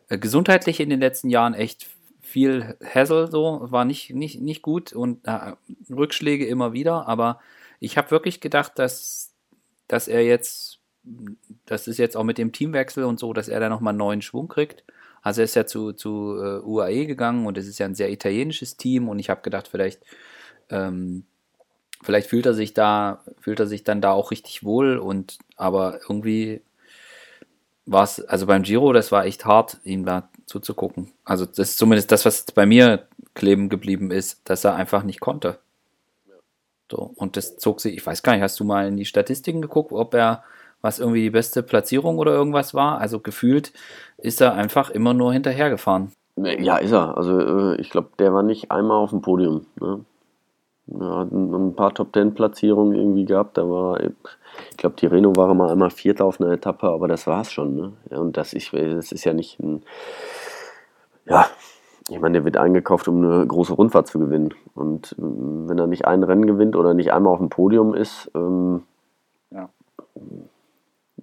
äh, gesundheitlich in den letzten Jahren echt viel Hassel, so war nicht, nicht, nicht gut und äh, Rückschläge immer wieder, aber ich habe wirklich gedacht, dass, dass er jetzt, das ist jetzt auch mit dem Teamwechsel und so, dass er da nochmal neuen Schwung kriegt. Also er ist ja zu, zu uh, UAE gegangen und es ist ja ein sehr italienisches Team und ich habe gedacht, vielleicht ähm, vielleicht fühlt er sich da, fühlt er sich dann da auch richtig wohl und aber irgendwie war es, also beim Giro, das war echt hart, ihm da zuzugucken. Also das ist zumindest das, was bei mir kleben geblieben ist, dass er einfach nicht konnte. So, und das zog sich, ich weiß gar nicht, hast du mal in die Statistiken geguckt, ob er was irgendwie die beste Platzierung oder irgendwas war? Also gefühlt ist er einfach immer nur hinterhergefahren. Ja, ist er. Also äh, ich glaube, der war nicht einmal auf dem Podium. Ne? ja, ein paar Top-10-Platzierungen irgendwie gehabt. Da war, ich glaube, Tireno war mal einmal Vierter auf einer Etappe, aber das war es schon. Ne? Ja, und das, ich, das ist ja nicht ein. Ja, ich meine, der wird eingekauft, um eine große Rundfahrt zu gewinnen. Und ähm, wenn er nicht ein Rennen gewinnt oder nicht einmal auf dem Podium ist, ähm, ja.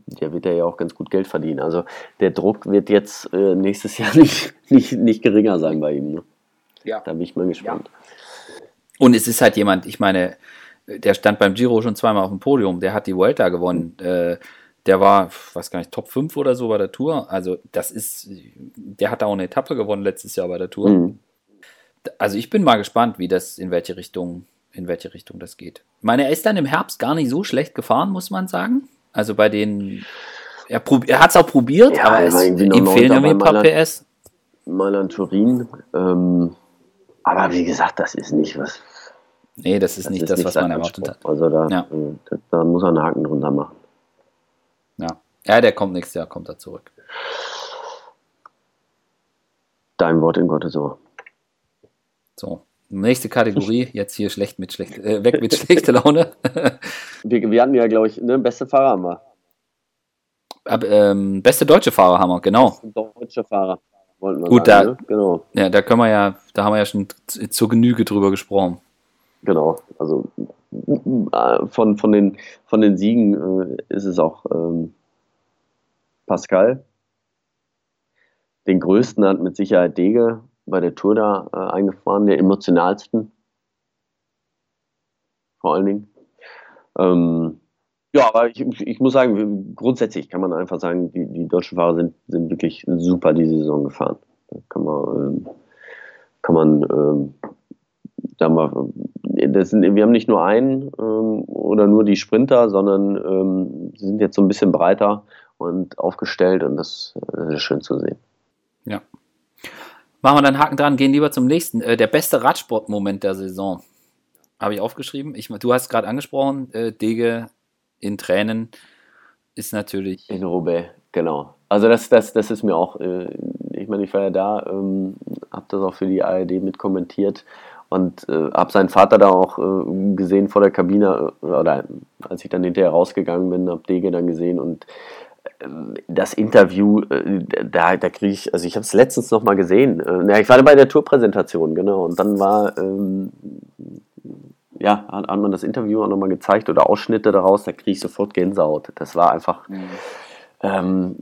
Der wird ja auch ganz gut Geld verdienen. Also der Druck wird jetzt äh, nächstes Jahr nicht, nicht, nicht geringer sein bei ihm. Ne? Ja. Da bin ich mal gespannt. Ja. Und es ist halt jemand, ich meine, der stand beim Giro schon zweimal auf dem Podium, der hat die Vuelta gewonnen. Äh, der war, was gar nicht, Top 5 oder so bei der Tour. Also, das ist, der hat auch eine Etappe gewonnen letztes Jahr bei der Tour. Mhm. Also, ich bin mal gespannt, wie das, in welche Richtung, in welche Richtung das geht. Ich meine, er ist dann im Herbst gar nicht so schlecht gefahren, muss man sagen. Also, bei den, er, er hat es auch probiert, ja, aber es, ihm fehlen irgendwie ein paar PS. Mailand Turin, ähm, aber wie gesagt, das ist nicht was. Nee, das ist das nicht ist das, was man erwartet hat. Also da, ja. da, da, muss er einen Haken drunter machen. Ja. Ja, der kommt nächstes Jahr, kommt er zurück. Dein Wort in Gottes Ohr. So, nächste Kategorie, jetzt hier schlecht mit schlecht, äh, weg mit schlechter Laune. wir, wir hatten ja, glaube ich, ne, beste Fahrer haben wir. Ab, ähm, beste deutsche Fahrer haben wir, genau. Beste deutsche Fahrer. Wollten wir Gut, sagen, da, ne? genau. Ja, da können wir ja, da haben wir ja schon zur Genüge drüber gesprochen. Genau, also äh, von, von, den, von den Siegen äh, ist es auch ähm, Pascal. Den größten hat mit Sicherheit Dege bei der Tour da äh, eingefahren, der emotionalsten. Vor allen Dingen. Ähm, ja, aber ich, ich muss sagen, grundsätzlich kann man einfach sagen, die, die deutschen Fahrer sind, sind wirklich super diese Saison gefahren. Da kann man, ähm, kann man ähm, da mal, das sind, wir haben nicht nur einen ähm, oder nur die Sprinter, sondern ähm, sie sind jetzt so ein bisschen breiter und aufgestellt und das, das ist schön zu sehen. Ja. Machen wir dann Haken dran, gehen lieber zum nächsten. Äh, der beste Radsportmoment der Saison. Habe ich aufgeschrieben. Ich, du hast gerade angesprochen, äh, Dege in Tränen ist natürlich. In Roubaix, genau. Also das, das, das ist mir auch, äh, ich meine, ich war ja da, ähm, habe das auch für die ARD mit kommentiert und äh, habe seinen Vater da auch äh, gesehen vor der Kabine, äh, oder als ich dann hinterher rausgegangen bin, habe Dege dann gesehen und das Interview, äh, da, da kriege ich, also ich habe es letztens noch mal gesehen. ja, ich war bei der Tourpräsentation, genau. Und dann war ähm, ja, hat, hat man das Interview auch nochmal gezeigt oder Ausschnitte daraus, da kriege ich sofort Gänsehaut. Das war einfach, mhm. ähm,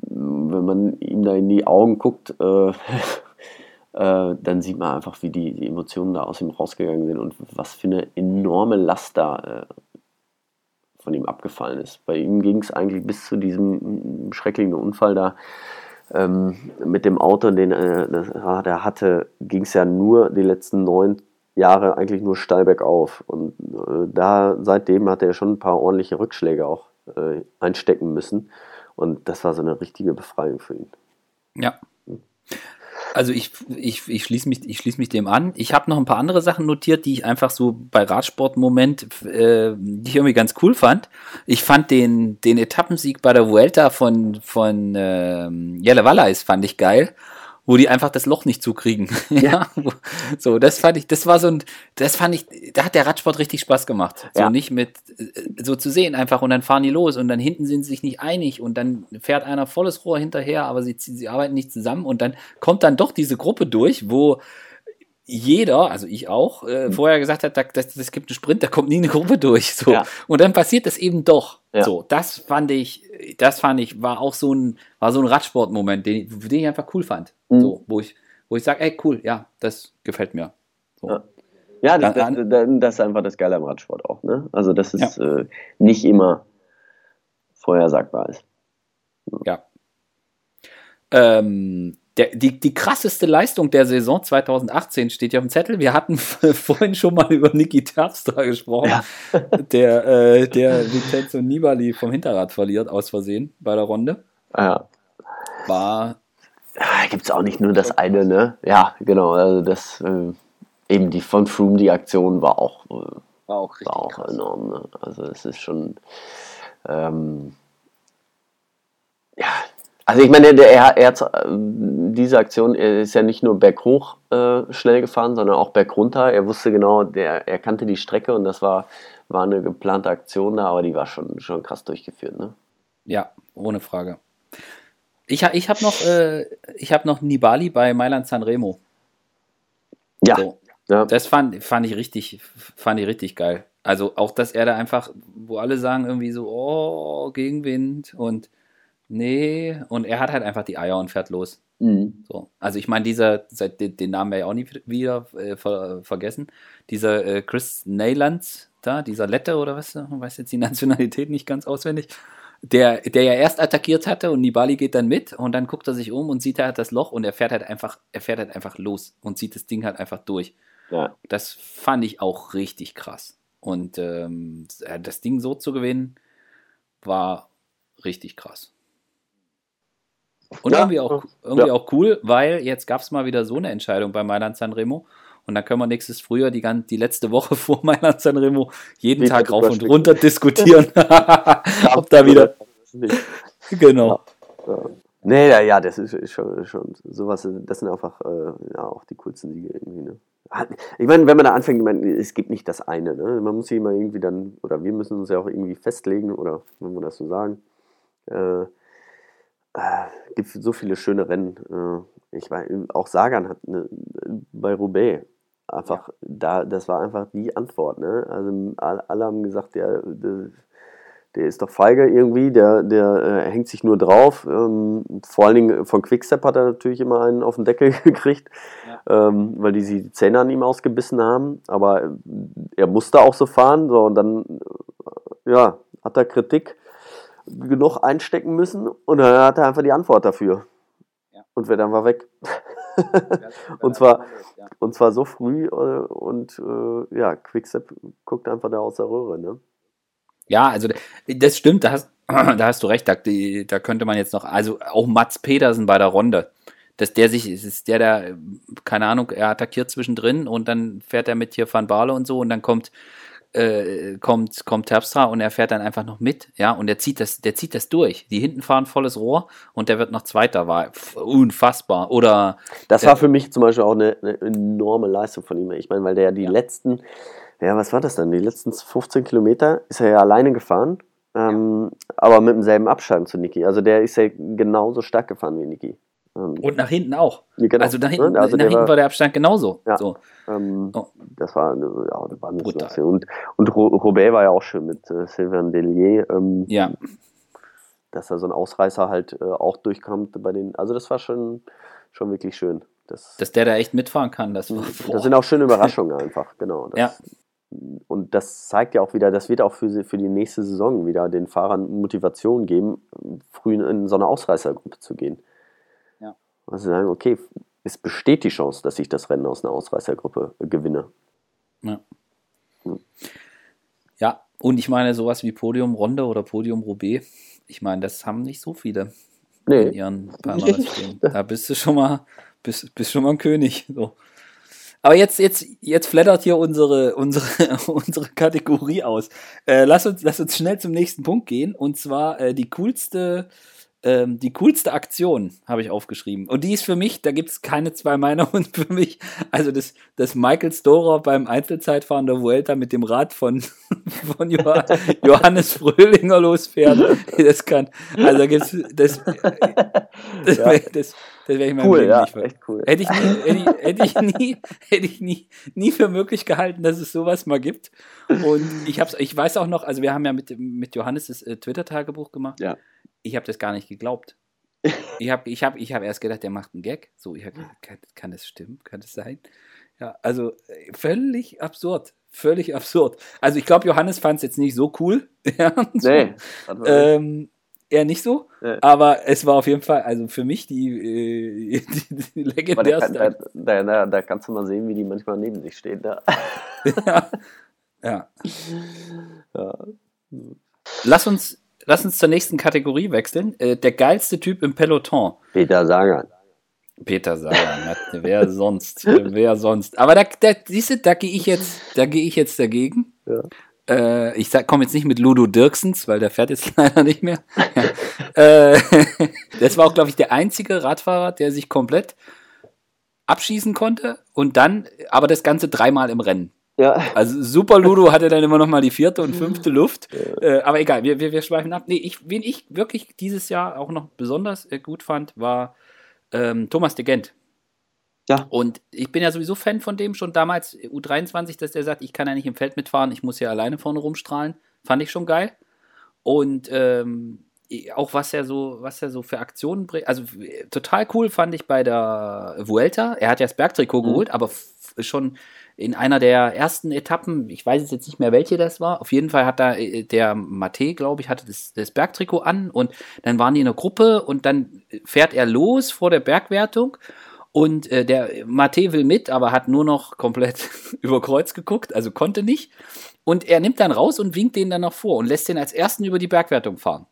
wenn man ihm da in die Augen guckt, äh, äh, dann sieht man einfach, wie die, die, Emotionen da aus ihm rausgegangen sind und was für eine enorme Last da äh, von ihm abgefallen ist. Bei ihm ging es eigentlich bis zu diesem schrecklichen Unfall da ähm, mit dem Auto, den äh, das, der hatte, ging es ja nur die letzten neun Jahre eigentlich nur steil bergauf. Und äh, da seitdem hat er schon ein paar ordentliche Rückschläge auch äh, einstecken müssen. Und das war so eine richtige Befreiung für ihn. Ja. Also ich, ich, ich schließe mich, schließ mich dem an. Ich habe noch ein paar andere Sachen notiert, die ich einfach so bei Radsport-Moment, äh, die ich irgendwie ganz cool fand. Ich fand den, den Etappensieg bei der Vuelta von, von äh, Jelle Wallais fand ich geil wo die einfach das Loch nicht zukriegen. ja. so, das fand ich, das war so ein, das fand ich, da hat der Radsport richtig Spaß gemacht. So ja. nicht mit, äh, so zu sehen einfach und dann fahren die los und dann hinten sind sie sich nicht einig und dann fährt einer volles Rohr hinterher, aber sie, sie arbeiten nicht zusammen und dann kommt dann doch diese Gruppe durch, wo jeder, also ich auch, äh, mhm. vorher gesagt hat, das, das gibt einen Sprint, da kommt nie eine Gruppe durch. So. Ja. Und dann passiert das eben doch. Ja. So, das fand ich, das fand ich, war auch so ein, war so ein Radsportmoment, den, den ich einfach cool fand. Mhm. So, wo ich, wo ich sage, ey, cool, ja, das gefällt mir. So. Ja, ja das, das, das, ist einfach das Geile am Radsport auch, ne? Also, dass es äh, nicht immer vorhersagbar ist. Ja. Ähm, der, die, die krasseste Leistung der Saison 2018 steht ja auf dem Zettel. Wir hatten vorhin schon mal über Niki Terpstra gesprochen, ja. der, äh, der Vincenzo Nibali vom Hinterrad verliert, aus Versehen bei der Runde. Ja. War. Ja, Gibt es auch nicht nur das eine, ne? Ja, genau. Also das, äh, eben die von Froome, die Aktion war auch, äh, war auch, war auch enorm. Ne? Also es ist schon. Ähm, ja, also ich meine, der, er, er hat, diese Aktion er ist ja nicht nur berghoch äh, schnell gefahren, sondern auch bergunter. Er wusste genau, der, er kannte die Strecke und das war, war eine geplante Aktion da, aber die war schon, schon krass durchgeführt. Ne? Ja, ohne Frage. Ich, ich habe noch, äh, hab noch Nibali bei Mailand Sanremo. Ja. So. ja. Das fand, fand, ich richtig, fand ich richtig geil. Also auch, dass er da einfach, wo alle sagen irgendwie so, oh, Gegenwind und Nee, und er hat halt einfach die Eier und fährt los. Mhm. So. Also ich meine, dieser, den, den Namen werde ich auch nie wieder äh, ver, vergessen. Dieser äh, Chris Neylands da, dieser Lette oder was, ich weiß jetzt die Nationalität nicht ganz auswendig, der, der ja erst attackiert hatte und Nibali geht dann mit und dann guckt er sich um und sieht er halt das Loch und er fährt halt einfach, er fährt halt einfach los und zieht das Ding halt einfach durch. Ja. Das fand ich auch richtig krass. Und ähm, das Ding so zu gewinnen, war richtig krass. Und ja, irgendwie, auch, irgendwie ja. auch cool, weil jetzt gab es mal wieder so eine Entscheidung bei Mailand Sanremo. Und dann können wir nächstes Frühjahr die, die letzte Woche vor Mailand Sanremo jeden Tag rauf und runter diskutieren. Ob da wieder. Genau. Ja. Nee, ja, ja, das ist schon, schon sowas, das sind einfach äh, ja, auch die coolsten Siege irgendwie. Ne? Ich meine, wenn man da anfängt, ich meine, es gibt nicht das eine. Ne? Man muss sich immer irgendwie dann, oder wir müssen uns ja auch irgendwie festlegen, oder wenn wir das so sagen. Äh, äh, gibt so viele schöne Rennen. Äh, ich weiß, auch Sagan hat eine, bei Roubaix einfach, ja. da, das war einfach die Antwort. Ne? Also alle haben gesagt, der, der, der ist doch feige irgendwie, der, der äh, hängt sich nur drauf. Ähm, vor allen Dingen von Quickstep hat er natürlich immer einen auf den Deckel gekriegt, ja. ähm, weil die die Zähne an ihm ausgebissen haben. Aber er musste auch so fahren. So, und dann äh, ja, hat er Kritik genug einstecken müssen und dann hat er einfach die Antwort dafür. Ja. Und wird einfach weg. und, zwar, und zwar so früh äh, und äh, ja, Quickstep guckt einfach da aus der Röhre. Ne? Ja, also das stimmt, da hast, da hast du recht, da, da könnte man jetzt noch, also auch Mats Pedersen bei der Runde dass der sich, es ist der, der, keine Ahnung, er attackiert zwischendrin und dann fährt er mit hier Van Baale und so und dann kommt äh, kommt, kommt Terpstra und er fährt dann einfach noch mit, ja, und der zieht das, der zieht das durch. Die hinten fahren volles Rohr und der wird noch Zweiter, war unfassbar. Oder das war für mich zum Beispiel auch eine, eine enorme Leistung von ihm. Ich meine, weil der ja die ja. letzten, ja, was war das dann? Die letzten 15 Kilometer ist er ja alleine gefahren, ähm, ja. aber mit demselben Abstand zu Niki. Also der ist ja genauso stark gefahren wie Niki. Ähm, und nach hinten auch. Genau. Also nach hinten, also nach hinten war, war, der Abstand genauso. Ja, so. ähm, oh. Das war eine, ja, eine Wahnsinnssituation. Und, und Robert war ja auch schön mit äh, Sylvain Delier. Ähm, ja. Dass da so ein Ausreißer halt äh, auch durchkommt bei den. Also das war schon, schon wirklich schön. Das, Dass der da echt mitfahren kann, das war. Das sind auch schöne Überraschungen einfach, genau. Das, ja. Und das zeigt ja auch wieder, das wird auch für, für die nächste Saison wieder den Fahrern Motivation geben, früh in so eine Ausreißergruppe zu gehen. Also sagen, okay, es besteht die Chance, dass ich das Rennen aus einer Ausreißergruppe gewinne. Ja. Hm. Ja, und ich meine, sowas wie Podium Ronde oder Podium Roubaix, ich meine, das haben nicht so viele nee. in ihren Palmarès Da bist du schon mal, bist, bist schon mal ein König. So. Aber jetzt, jetzt, jetzt flattert hier unsere, unsere, unsere Kategorie aus. Äh, lass, uns, lass uns schnell zum nächsten Punkt gehen. Und zwar äh, die coolste ähm, die coolste Aktion habe ich aufgeschrieben. Und die ist für mich, da gibt es keine zwei Meinungen für mich. Also das, das Michael Storer beim Einzelzeitfahren der Vuelta mit dem Rad von, von Johannes Fröhlinger losfährt. Das kann, also da gibt's, das, das, ja. das, Das wäre ich meinem Cool, Leben ja, nicht echt cool. Hätte ich, nie, hätte, hätte ich nie, hätte ich nie, nie für möglich gehalten, dass es sowas mal gibt. Und ich hab's, ich weiß auch noch, also wir haben ja mit, mit Johannes das äh, Twitter-Tagebuch gemacht. Ja. Ich habe das gar nicht geglaubt. Ich habe ich hab, ich hab erst gedacht, der macht einen Gag. So, ich hab kann, kann das stimmen? Kann das sein? Ja, also äh, völlig absurd. Völlig absurd. Also ich glaube, Johannes fand es jetzt nicht so cool. Nee. Ähm, eher nicht so, Nee. aber es war auf jeden Fall, also für mich die, äh, die, die Aber da, kann, da, legendärste. da, da, kannst du mal sehen, wie die manchmal neben sich stehen. Da. ja. ja. Ja. Lass uns, lass uns zur nächsten Kategorie wechseln. Äh, der geilste Typ im Peloton. Peter Sagan. Peter Sagan, wer sonst? Wer sonst? Aber da, da siehst du, da gehe ich jetzt, da gehe ich jetzt dagegen. Ja. Äh, ich komme jetzt nicht mit Ludo Dirksens, weil der fährt jetzt leider nicht mehr. Ja. äh, das war auch, glaube ich, der einzige Radfahrer, der sich komplett abschießen konnte und dann, aber das Ganze dreimal im Rennen. Ja. Also Super Ludo hatte dann immer noch mal die vierte und fünfte Luft. Äh, aber egal, wir, wir, wir schweifen ab. Nee, ich, wen ich wirklich dieses Jahr auch noch besonders äh, gut fand, war ähm, Thomas de Gent. Ja. Und ich bin ja sowieso Fan von dem schon damals, U23, dass der sagt, ich kann ja nicht im Feld mitfahren, ich muss ja alleine vorne rumstrahlen. Fand ich schon geil. Und ähm, auch was er so, was er so für Aktionen bringt. Also total cool fand ich bei der Vuelta. Er hat ja das Bergtrikot Mhm. geholt, aber schon in einer der ersten Etappen, ich weiß jetzt nicht mehr, welche das war. Auf jeden Fall hat da äh, der Mate, glaube ich, hatte das, das Bergtrikot an und dann waren die in einer Gruppe und dann fährt er los vor der Bergwertung und äh, der Mate will mit, aber hat nur noch komplett über Kreuz geguckt, also konnte nicht. Und er nimmt dann raus und winkt den dann noch vor und lässt den als ersten über die Bergwertung fahren.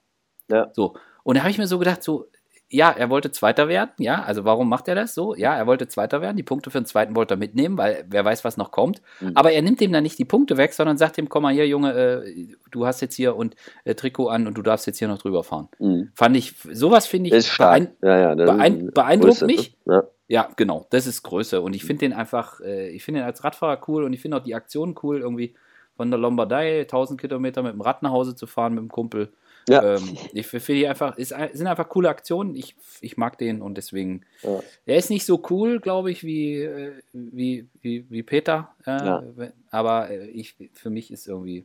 Ja. So. Und da habe ich mir so gedacht, so, ja, er wollte Zweiter werden, ja, also warum macht er das so? Ja, er wollte Zweiter werden, die Punkte für den Zweiten wollte er mitnehmen, weil wer weiß, was noch kommt. Mhm. Aber er nimmt ihm dann nicht die Punkte weg, sondern sagt ihm, komm mal hier, Junge, äh, du hast jetzt hier und äh, Trikot an und du darfst jetzt hier noch drüber fahren. Mhm. Fand ich, sowas finde ich beein- ja, ja, beein- beeindruckt mich. Ja. Ja, genau, das ist Größe. Und ich finde den einfach, äh, ich finde ihn als Radfahrer cool und ich finde auch die Aktion cool, irgendwie von der Lombardei 1000 Kilometer mit dem Rad nach Hause zu fahren mit dem Kumpel. Ja. Ähm, ich finde die einfach, ist, sind einfach coole Aktionen. Ich, ich mag den und deswegen, Ja. er ist nicht so cool, glaube ich, wie, äh, wie, wie, wie Peter. Äh, Ja. Aber äh, ich, für mich ist irgendwie,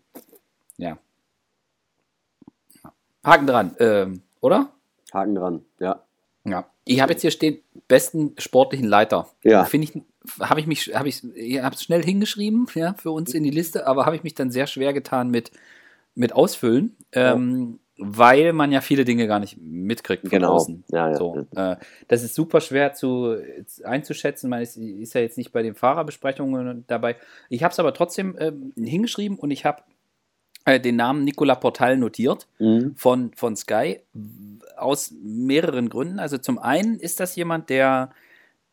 ja. Haken dran, ähm, oder? Haken dran, ja. Ja. Ich habe jetzt hier stehen, besten sportlichen Leiter. Ja. Finde ich, habe ich mich, habe ich, ich habe es schnell hingeschrieben, ja, für uns in die Liste, aber habe ich mich dann sehr schwer getan mit, mit Ausfüllen, ähm, weil man ja viele Dinge gar nicht mitkriegt von Genau. außen. Ja, ja. So, äh, das ist super schwer zu einzuschätzen. Man ist, ist ja jetzt nicht bei den Fahrerbesprechungen dabei. Ich habe es aber trotzdem ähm, hingeschrieben und ich habe äh, den Namen Nicola Portal notiert Mhm. von, von Sky aus mehreren Gründen. Also zum einen ist das jemand, der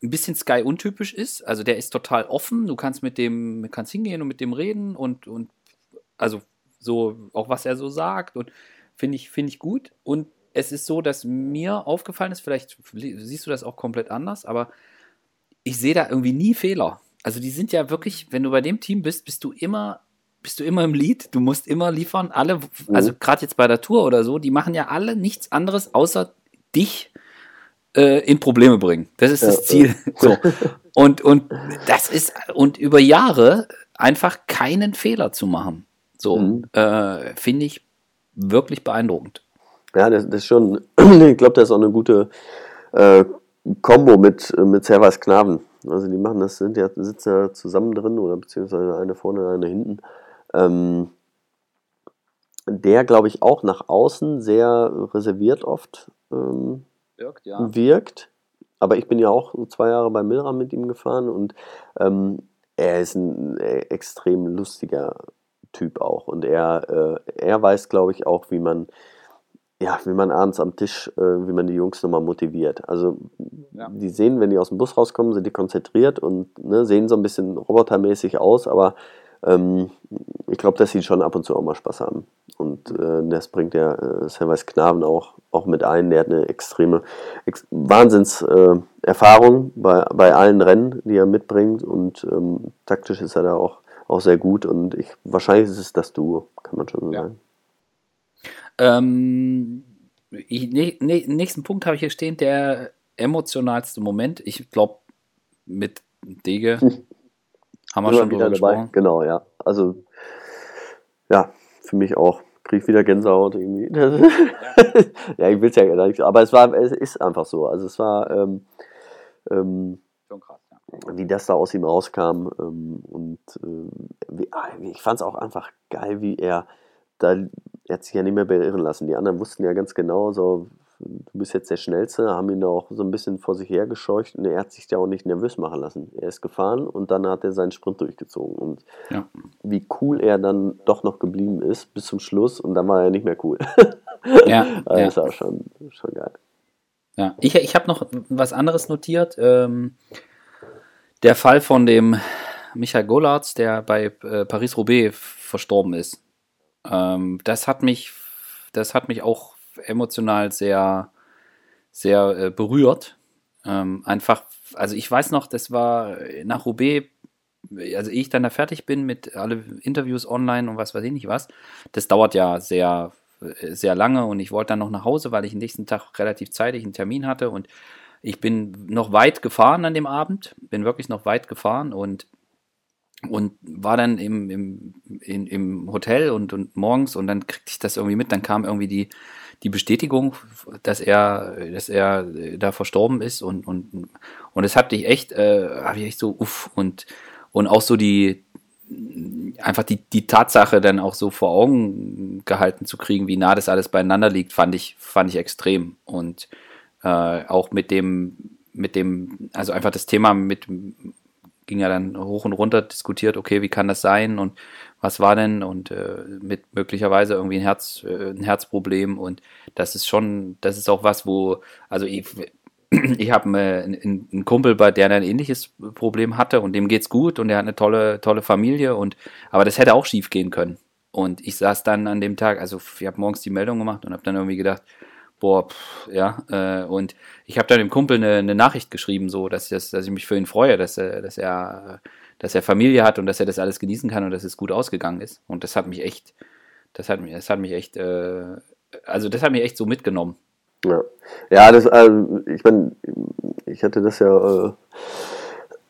ein bisschen Sky untypisch ist. Also der ist total offen. Du kannst mit dem, kannst hingehen und mit dem reden und, und also so auch was er so sagt und finde ich, finde ich gut. Und es ist so, dass mir aufgefallen ist, vielleicht siehst du das auch komplett anders, aber ich sehe da irgendwie nie Fehler. Also die sind ja wirklich, wenn du bei dem Team bist, bist du immer, bist du immer im Lead, du musst immer liefern. Alle, also gerade jetzt bei der Tour oder so, die machen ja alle nichts anderes, außer dich äh, in Probleme bringen. Das ist Ja, das Ziel. So. Und, und das ist, und über Jahre einfach keinen Fehler zu machen. So, Mhm. äh, finde ich wirklich beeindruckend. Ja, das, das ist schon, ich glaube, das ist auch eine gute äh, Kombo mit, mit Servas Knaben. Also die machen das, sind ja, sitzen ja zusammen drin oder beziehungsweise eine vorne, eine hinten. Ähm, der, glaube ich, auch nach außen sehr reserviert oft ähm, Wirkt, ja. wirkt. Aber ich bin ja auch zwei Jahre bei Milram mit ihm gefahren und ähm, er ist ein äh, extrem lustiger Typ auch. Und er, äh, er weiß, glaube ich, auch, wie man, ja, wie man abends am Tisch, äh, wie man die Jungs nochmal motiviert. Also Ja. die sehen, wenn die aus dem Bus rauskommen, sind die konzentriert und ne, sehen so ein bisschen robotermäßig aus, aber ähm, ich glaube, dass sie schon ab und zu auch mal Spaß haben. Und äh, das bringt der äh, Servais Knaben auch, auch mit ein. Der hat eine extreme ex Wahnsinns äh, bei, bei allen Rennen, die er mitbringt. Und ähm, taktisch ist er da auch, auch sehr gut. Und ich, wahrscheinlich ist es das Duo, kann man schon so Ja. sagen. Ähm, ich, ne, ne, nächsten Punkt habe ich hier stehen, der emotionalste Moment? Ich glaube, mit Dege haben wir schon wieder dabei. Gesprochen. Genau, ja. Also, ja, für mich auch. Krieg wieder Gänsehaut irgendwie. Ja, ja ich will es ja gar nicht. Aber es war, es ist einfach so. Also es war ähm, ähm, schon krass, ja. wie das da aus ihm rauskam. Ähm, und äh, ich fand es auch einfach geil, wie er da, er hat sich ja nicht mehr beirren lassen. Die anderen wussten ja ganz genau, so du bist jetzt der Schnellste, haben ihn auch so ein bisschen vor sich hergescheucht und er hat sich ja auch nicht nervös machen lassen. Er ist gefahren und dann hat er seinen Sprint durchgezogen. Und ja. wie cool er dann doch noch geblieben ist bis zum Schluss und dann war er nicht mehr cool. Ja, also ja. Das war schon, schon geil. Ja, ich, ich habe noch was anderes notiert. Ähm, der Fall von dem Michael Gollards, der bei äh, Paris-Roubaix verstorben ist. Ähm, das hat mich, das hat mich auch emotional sehr, sehr äh, berührt. Ähm, einfach, also ich weiß noch, das war nach Roubaix, also ich dann da fertig bin mit alle Interviews online und was weiß ich nicht was, das dauert ja sehr, sehr lange und ich wollte dann noch nach Hause, weil ich den nächsten Tag relativ zeitig einen Termin hatte und ich bin noch weit gefahren an dem Abend, bin wirklich noch weit gefahren und und war dann im, im, im Hotel und, und morgens und dann kriegte ich das irgendwie mit, dann kam irgendwie die, die Bestätigung, dass er, dass er da verstorben ist und und und es hat dich echt, äh, habe ich echt so uff und und auch so die einfach die die Tatsache dann auch so vor Augen gehalten zu kriegen, wie nah das alles beieinander liegt, fand ich fand ich extrem. Und äh, auch mit dem mit dem also einfach das Thema mit ging ja dann hoch und runter diskutiert, okay, wie kann das sein? Und was war denn und äh, mit möglicherweise irgendwie ein Herz, äh, ein Herzproblem und das ist schon, das ist auch was, wo, also ich, ich habe äh, einen, Kumpel, bei der ein ähnliches Problem hatte und dem geht's gut und der hat eine tolle, tolle Familie und aber das hätte auch schief gehen können. Und ich saß dann an dem Tag, also ich habe morgens die Meldung gemacht und habe dann irgendwie gedacht, boah, pff, ja, äh, und ich habe dann dem Kumpel eine, eine, Nachricht geschrieben, so, dass, dass, dass ich mich für ihn freue, dass, er, dass er dass er Familie hat und dass er das alles genießen kann und dass es gut ausgegangen ist. Und das hat mich echt, das hat mich, das hat mich echt, äh, also das hat mich echt so mitgenommen. Ja, ja das, also ich meine, ich hatte das ja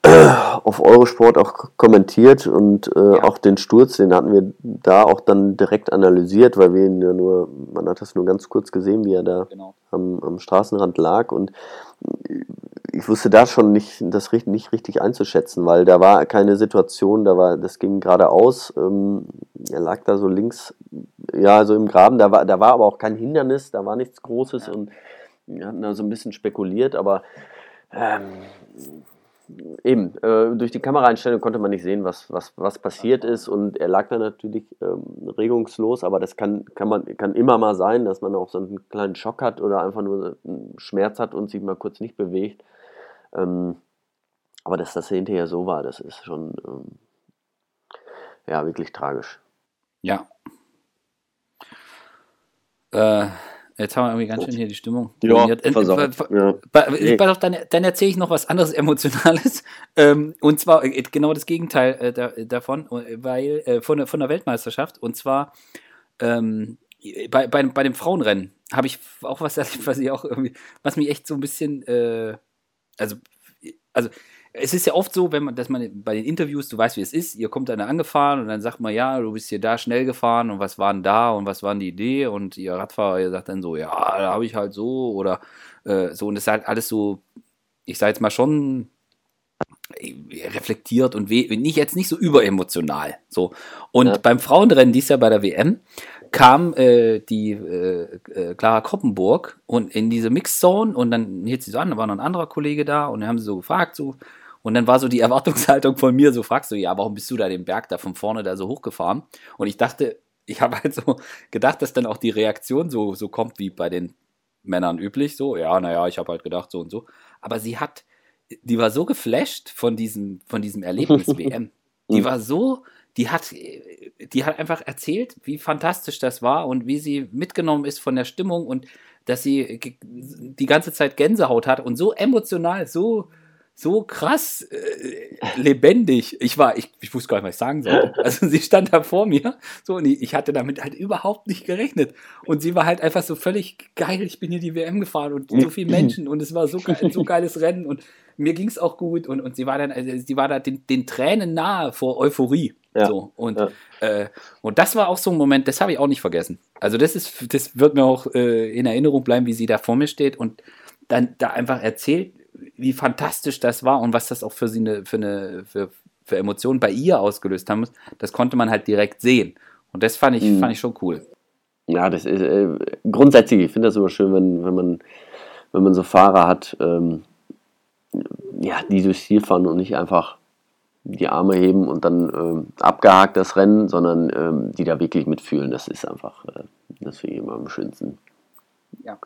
äh, auf Eurosport auch kommentiert und äh, ja. auch den Sturz, den hatten wir da auch dann direkt analysiert, weil wir ihn ja nur, man hat das nur ganz kurz gesehen, wie er da genau. am, am Straßenrand lag und ich wusste da schon nicht, das nicht richtig einzuschätzen, weil da war keine Situation, da war, das ging geradeaus, ähm, er lag da so links, ja, so im Graben, da war, da war aber auch kein Hindernis, da war nichts Großes ja. und wir hatten da so ein bisschen spekuliert, aber ähm, eben, äh, durch die Kameraeinstellung konnte man nicht sehen, was, was, was passiert ist und er lag da natürlich ähm, regungslos, aber das kann, kann, man, kann immer mal sein, dass man auch so einen kleinen Schock hat oder einfach nur einen Schmerz hat und sich mal kurz nicht bewegt. Ähm, aber dass das hinterher so war, das ist schon ähm, ja wirklich tragisch. Ja. Äh, Jetzt haben wir irgendwie ganz schön hier die Stimmung. Ja, äh, ja. Dann, dann erzähle ich noch was anderes Emotionales. Ähm, und zwar äh, genau das Gegenteil äh, da, davon, weil äh, von, von der Weltmeisterschaft. Und zwar ähm, bei, bei, bei dem Frauenrennen habe ich auch was was ich auch irgendwie, was mich echt so ein bisschen, äh, also, also es ist ja oft so, wenn man, dass man bei den Interviews, du weißt, wie es ist, ihr kommt dann angefahren und dann sagt man, ja, du bist hier da schnell gefahren und was war denn da und was war denn die Idee und ihr Radfahrer, ihr sagt dann so, ja, da habe ich halt so oder äh, so und es ist halt alles so, ich sage jetzt mal schon äh, reflektiert und nicht jetzt nicht so überemotional. So. Und ja. beim Frauenrennen dies Jahr bei der WM kam äh, die äh, äh, Clara Koppenburg und in diese Mixzone und dann hielt sie so an, da war noch ein anderer Kollege da und dann haben sie so gefragt, so, und dann war so die Erwartungshaltung von mir, so fragst du, ja, warum bist du da den Berg da von vorne da so hochgefahren? Und ich dachte, ich habe halt so gedacht, dass dann auch die Reaktion so, so kommt wie bei den Männern üblich, so, ja, naja, ich habe halt gedacht, so und so. Aber sie hat, die war so geflasht von diesem, von diesem Erlebnis WM. Die war so, die hat, die hat einfach erzählt, wie fantastisch das war und wie sie mitgenommen ist von der Stimmung und dass sie die ganze Zeit Gänsehaut hat und so emotional, so, so krass äh, lebendig. Ich war, ich, ich wusste gar nicht, was ich sagen sollte. Also sie stand da vor mir, so und ich hatte damit halt überhaupt nicht gerechnet. Und sie war halt einfach so völlig geil. Ich bin hier die WM gefahren und so viele Menschen und es war so geil, so geiles Rennen und mir ging es auch gut und, und sie war dann, also sie war da den, den Tränen nahe vor Euphorie. Ja. So, und, ja. äh, und das war auch so ein Moment, das habe ich auch nicht vergessen. Also das ist, das wird mir auch äh, in Erinnerung bleiben, wie sie da vor mir steht und dann da einfach erzählt, wie fantastisch das war und was das auch für sie eine, für eine, für, für Emotionen bei ihr ausgelöst haben muss, das konnte man halt direkt sehen. Und das fand ich, mhm. fand ich schon cool. Ja, das ist äh, grundsätzlich, ich finde das immer schön, wenn, wenn man, wenn man so Fahrer hat, ähm, ja, die durchs Ziel fahren und nicht einfach die Arme heben und dann ähm, abgehakt das Rennen, sondern ähm, die da wirklich mitfühlen. Das ist einfach, äh, das finde ich immer am schönsten. Ja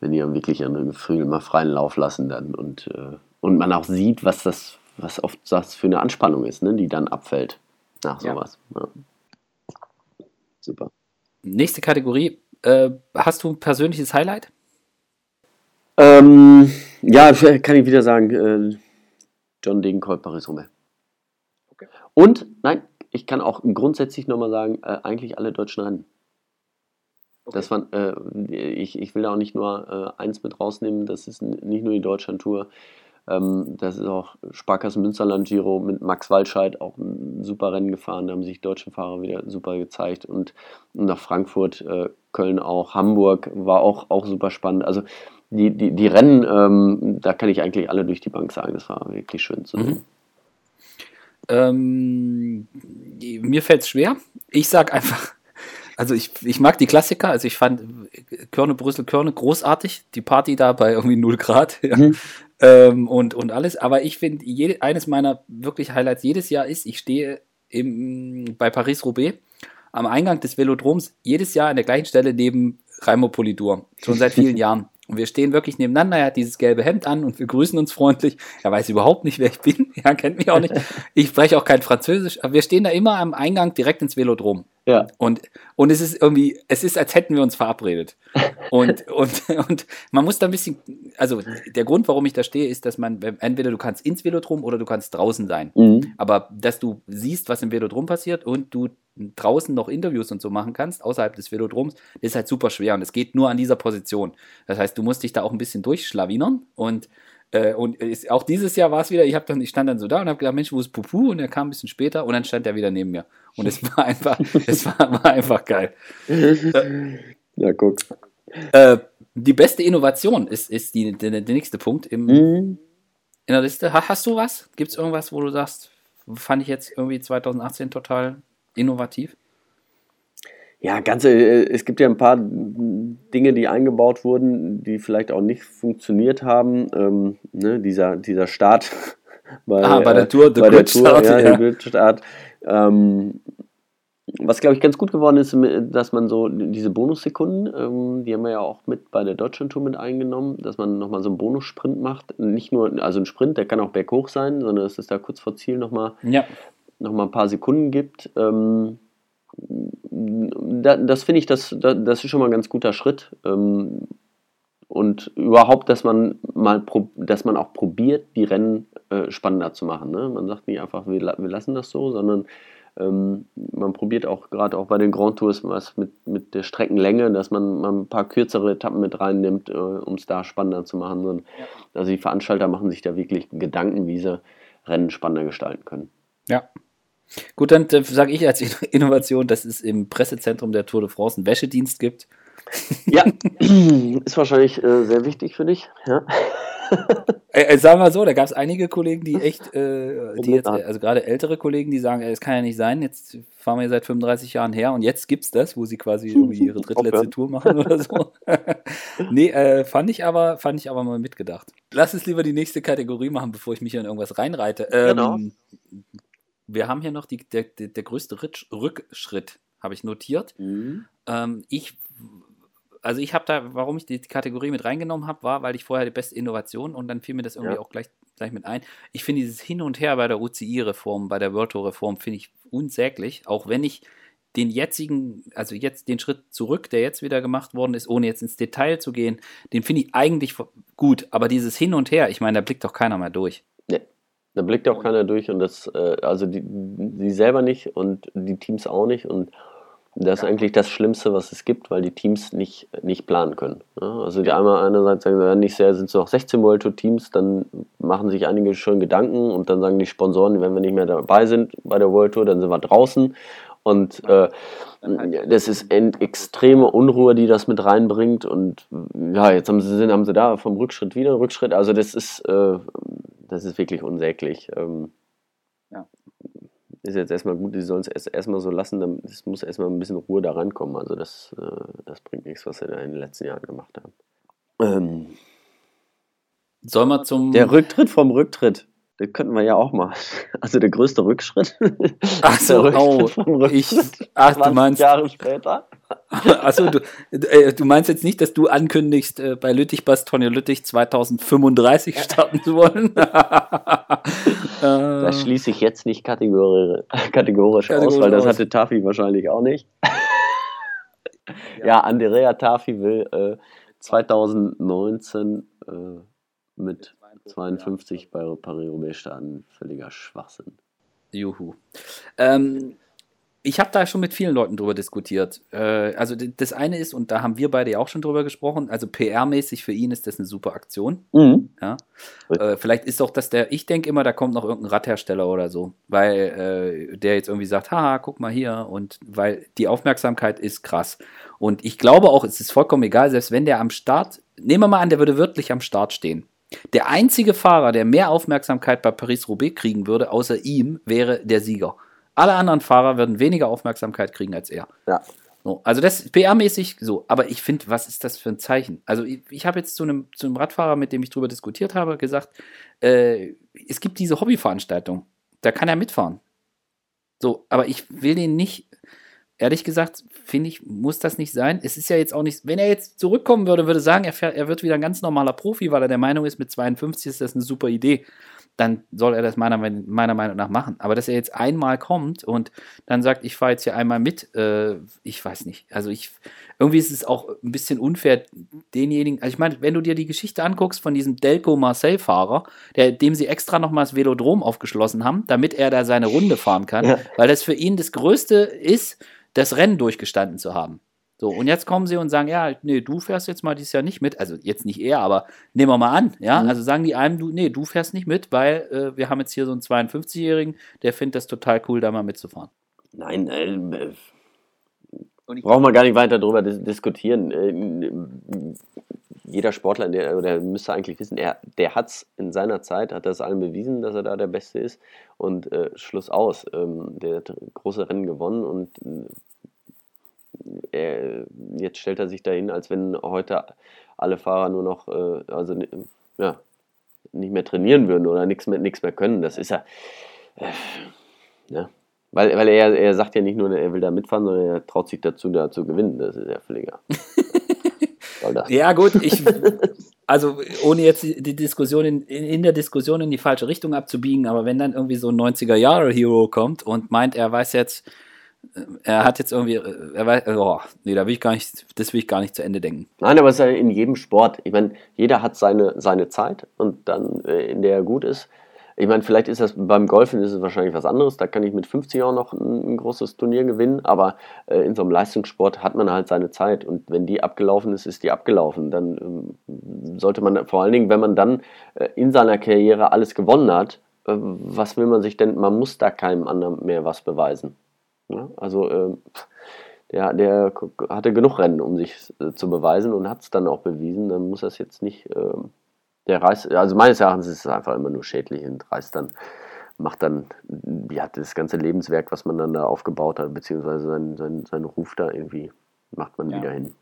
wenn die dann wirklich ihren Gefühl mal freien Lauf lassen dann und, äh, und man auch sieht, was das, was oft das für eine Anspannung ist, ne, die dann abfällt nach sowas. Ja. Ja. Super. Nächste Kategorie. Äh, hast du ein persönliches Highlight? Ähm, ja, kann ich wieder sagen, äh, John Degenkolb, Paris-Roubaix. Und, nein, ich kann auch grundsätzlich nochmal sagen, äh, eigentlich alle deutschen Rennen. Okay. Das war, äh, ich, ich will da auch nicht nur äh, eins mit rausnehmen, das ist nicht nur die Deutschland-Tour, ähm, das ist auch Sparkassen Münsterland Giro mit Max Waldscheid, auch ein super Rennen gefahren, da haben sich deutsche Fahrer wieder super gezeigt und nach Frankfurt, äh, Köln auch, Hamburg war auch, auch super spannend. Also die, die, die Rennen, ähm, da kann ich eigentlich alle durch die Bank sagen, das war wirklich schön zu sehen. Mhm. Ähm, mir fällt es schwer. Ich sage einfach also ich, ich mag die Klassiker, also ich fand Körne, Brüssel, Körne großartig, die Party da bei irgendwie 0 Grad ja. mhm. ähm, und, und alles, aber ich finde, eines meiner wirklich Highlights jedes Jahr ist, ich stehe im, bei Paris-Roubaix am Eingang des Velodroms jedes Jahr an der gleichen Stelle neben Raimo Polidur, schon seit vielen Jahren. Und wir stehen wirklich nebeneinander, er hat dieses gelbe Hemd an und wir grüßen uns freundlich. Er weiß überhaupt nicht, wer ich bin, er kennt mich auch nicht. Ich spreche auch kein Französisch, aber wir stehen da immer am Eingang direkt ins Velodrom. Ja. Und, und es ist irgendwie, es ist, als hätten wir uns verabredet. Und, und, und man muss da ein bisschen, also der Grund, warum ich da stehe, ist, dass man, entweder du kannst ins Velodrom oder du kannst draußen sein. Mhm. Aber dass du siehst, was im Velodrom passiert und du draußen noch Interviews und so machen kannst, außerhalb des Velodroms, ist halt super schwer und es geht nur an dieser Position. Das heißt, du musst dich da auch ein bisschen durchschlawinern und äh, und ist, auch dieses Jahr war es wieder, ich, dann, ich stand dann so da und habe gedacht, Mensch, wo ist Pupu? Und er kam ein bisschen später und dann stand er wieder neben mir. Und es war einfach, es war, war einfach geil. ja, guck. Äh, die beste Innovation ist, ist die, der, der nächste Punkt im, mhm. in der Liste. Hast du was? Gibt es irgendwas, wo du sagst, fand ich jetzt irgendwie 2018 total innovativ? Ja, ganze, äh, es gibt ja ein paar Dinge, die eingebaut wurden, die vielleicht auch nicht funktioniert haben. Ähm, ne, dieser, dieser Start bei, ah, bei der Tour, äh, bei der Tour, Start, ja, ja. Start. Ähm, was glaube ich ganz gut geworden ist, dass man so diese Bonussekunden, ähm, die haben wir ja auch mit bei der Deutschland Tour mit eingenommen, dass man nochmal so einen Bonussprint macht. Nicht nur, also ein Sprint, der kann auch berghoch sein, sondern dass es da kurz vor Ziel nochmal ja. noch ein paar Sekunden gibt. Ähm, das finde ich, das, das ist schon mal ein ganz guter Schritt. Ähm, und überhaupt, dass man mal, dass man auch probiert, die Rennen äh, spannender zu machen. Ne? Man sagt nicht einfach, wir, wir lassen das so, sondern ähm, man probiert auch gerade auch bei den Grand Tours was mit, mit der Streckenlänge, dass man mal ein paar kürzere Etappen mit reinnimmt, äh, um es da spannender zu machen. Und. Also die Veranstalter machen sich da wirklich Gedanken, wie sie Rennen spannender gestalten können. Ja, Gut, dann äh, sage ich als Innovation, dass es im Pressezentrum der Tour de France einen Wäschedienst gibt. Ja, ist wahrscheinlich äh, sehr wichtig für dich. Ja. Äh, äh sagen wir so, da gab es einige Kollegen, die echt, äh, die jetzt, also gerade ältere Kollegen, die sagen, es kann ja nicht sein, jetzt fahren wir seit 35 Jahren her und jetzt gibt es das, wo sie quasi irgendwie ihre drittletzte Tour machen oder so. nee, äh, fand ich aber, fand ich aber mal mitgedacht. Lass uns lieber die nächste Kategorie machen, bevor ich mich in irgendwas reinreite. Ähm, genau wir haben hier noch die, der, der, der größte Rückschritt, habe ich notiert. Mhm. Ähm, ich, also ich habe da, warum ich die, Kategorie mit reingenommen habe, war, weil ich vorher die beste Innovation und dann fiel mir das irgendwie ja. auch gleich, gleich mit ein. Ich finde dieses Hin und Her bei der UCI-Reform, bei der World Tour-Reform, finde ich unsäglich, auch wenn ich den jetzigen, also jetzt den Schritt zurück, der jetzt wieder gemacht worden ist, ohne jetzt ins Detail zu gehen, den finde ich eigentlich gut. Aber dieses Hin und Her, ich meine, da blickt doch keiner mehr durch. Nee, da blickt auch keiner durch und das, äh, also die, die selber nicht und die Teams auch nicht und das ist eigentlich das Schlimmste, was es gibt, weil die Teams nicht, nicht planen können. Ja, also die einmal einerseits sagen, ja, nicht sehr, sind es noch 16 World Tour Teams, dann machen sich einige schon Gedanken und dann sagen die Sponsoren, wenn wir nicht mehr dabei sind bei der World Tour, dann sind wir draußen. Und äh, das ist extreme Unruhe, die das mit reinbringt. Und ja, jetzt haben sie, haben sie da vom Rückschritt wieder einen Rückschritt. Also das ist, äh, das ist wirklich unsäglich. Ähm, ist jetzt erstmal gut, die sollen es erst, erstmal so lassen, es muss erstmal ein bisschen Ruhe da rankommen. Also das, äh, das bringt nichts, was sie da in den letzten Jahren gemacht haben. Ähm, Soll man zum. Der Rücktritt vom Rücktritt. Das könnten wir ja auch mal. Also der größte Rückschritt. Ach so, oh, ich, ach, du meinst Jahre später. Achso, du, äh, du meinst jetzt nicht, dass du ankündigst, äh, bei Lüttich Bastogne Lüttich 2035 starten zu wollen? das schließe ich jetzt nicht kategorisch, kategorisch, aus, weil das aus. hatte Tafi wahrscheinlich auch nicht. ja. ja, Andrea Tafi will äh, 2019 äh, mit 52 bei Paris-Roubaix starten. Völliger Schwachsinn. Juhu. Ähm, ich habe da schon mit vielen Leuten drüber diskutiert. Äh, also das eine ist, und da haben wir beide ja auch schon drüber gesprochen, also PR-mäßig für ihn ist das eine super Aktion. Mhm. Ja? Äh, vielleicht ist auch das der, ich denke immer, da kommt noch irgendein Radhersteller oder so, weil äh, der jetzt irgendwie sagt, haha, guck mal hier und weil die Aufmerksamkeit ist krass. Und ich glaube auch, es ist vollkommen egal, selbst wenn der am Start, nehmen wir mal an, der würde wirklich am Start stehen. Der einzige Fahrer, der mehr Aufmerksamkeit bei Paris-Roubaix kriegen würde, außer ihm, wäre der Sieger. Alle anderen Fahrer würden weniger Aufmerksamkeit kriegen als er. Ja. So, also das PR-mäßig so. Aber ich finde, was ist das für ein Zeichen? Also ich, ich habe jetzt zu einem, zu einem Radfahrer, mit dem ich darüber diskutiert habe, gesagt, äh, es gibt diese Hobbyveranstaltung. Da kann er mitfahren. So, aber ich will den nicht, ehrlich gesagt, finde ich, muss das nicht sein. Es ist ja jetzt auch nicht, wenn er jetzt zurückkommen würde, würde sagen, er, fährt, er wird wieder ein ganz normaler Profi, weil er der Meinung ist, mit 52 ist das eine super Idee dann soll er das meiner, meiner Meinung nach machen. Aber dass er jetzt einmal kommt und dann sagt, ich fahre jetzt hier einmal mit, äh, ich weiß nicht. Also ich, irgendwie ist es auch ein bisschen unfair, denjenigen, also ich meine, wenn du dir die Geschichte anguckst von diesem Delco Marseille-Fahrer, dem sie extra nochmal das Velodrom aufgeschlossen haben, damit er da seine Runde fahren kann, ja. weil das für ihn das Größte ist, das Rennen durchgestanden zu haben. So, und jetzt kommen sie und sagen, ja, nee, du fährst jetzt mal dieses Jahr nicht mit. Also jetzt nicht er, aber nehmen wir mal an, ja. Mhm. Also sagen die einem, du, nee, du fährst nicht mit, weil äh, wir haben jetzt hier so einen 52-Jährigen, der findet das total cool, da mal mitzufahren. Nein, äh, brauchen wir gar nicht weiter darüber dis diskutieren. Äh, jeder Sportler, der, der müsste eigentlich wissen, er, der hat es in seiner Zeit, hat das allen bewiesen, dass er da der Beste ist. Und äh, Schluss aus. Ähm, der hat große Rennen gewonnen und äh, jetzt stellt er sich dahin, als wenn heute alle Fahrer nur noch, äh, also ja, nicht mehr trainieren würden oder nichts mehr, nichts mehr können. Das ist ja, äh, ja. Weil, weil er, er sagt ja nicht nur, er will da mitfahren, sondern er traut sich dazu, da zu gewinnen. Das ist ja völliger. ja, gut, ich, also ohne jetzt die Diskussion in, in der Diskussion in die falsche Richtung abzubiegen, aber wenn dann irgendwie so ein 90er-Jahre-Hero kommt und meint, er weiß jetzt, er hat jetzt irgendwie, er weiß, oh, nee, da will ich gar nicht, das will ich gar nicht zu Ende denken. Nein, aber es ist ja in jedem Sport. Ich meine, jeder hat seine, seine Zeit und dann, äh, in der er gut ist. Ich meine, vielleicht ist das beim Golfen ist es wahrscheinlich was anderes. Da kann ich mit 50 Jahren noch ein, ein großes Turnier gewinnen, aber äh, in so einem Leistungssport hat man halt seine Zeit und wenn die abgelaufen ist, ist die abgelaufen. Dann ähm, sollte man vor allen Dingen, wenn man dann äh, in seiner Karriere alles gewonnen hat, äh, was will man sich denn? Man muss da keinem anderen mehr was beweisen. Ne? Also äh, der, der hatte genug Rennen, um sich äh, zu beweisen und hat es dann auch bewiesen. Dann muss das jetzt nicht, äh, der reißt, also meines Erachtens ist es einfach immer nur schädlich und reißt dann, macht dann, ja, das ganze Lebenswerk, was man dann da aufgebaut hat, beziehungsweise seinen, seinen, seinen Ruf da irgendwie, macht man ja. wieder hin.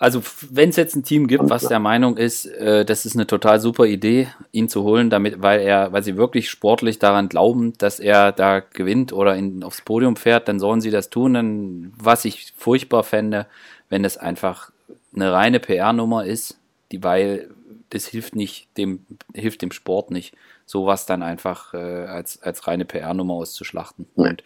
Also, wenn es jetzt ein Team gibt, was der Meinung ist, äh, das ist eine total super Idee, ihn zu holen, damit, weil er, weil sie wirklich sportlich daran glauben, dass er da gewinnt oder in, aufs Podium fährt, dann sollen sie das tun. Dann, was ich furchtbar fände, wenn es einfach eine reine PR-Nummer ist, die, weil das hilft nicht dem, hilft dem Sport nicht, sowas dann einfach äh, als, als reine PR-Nummer auszuschlachten. Und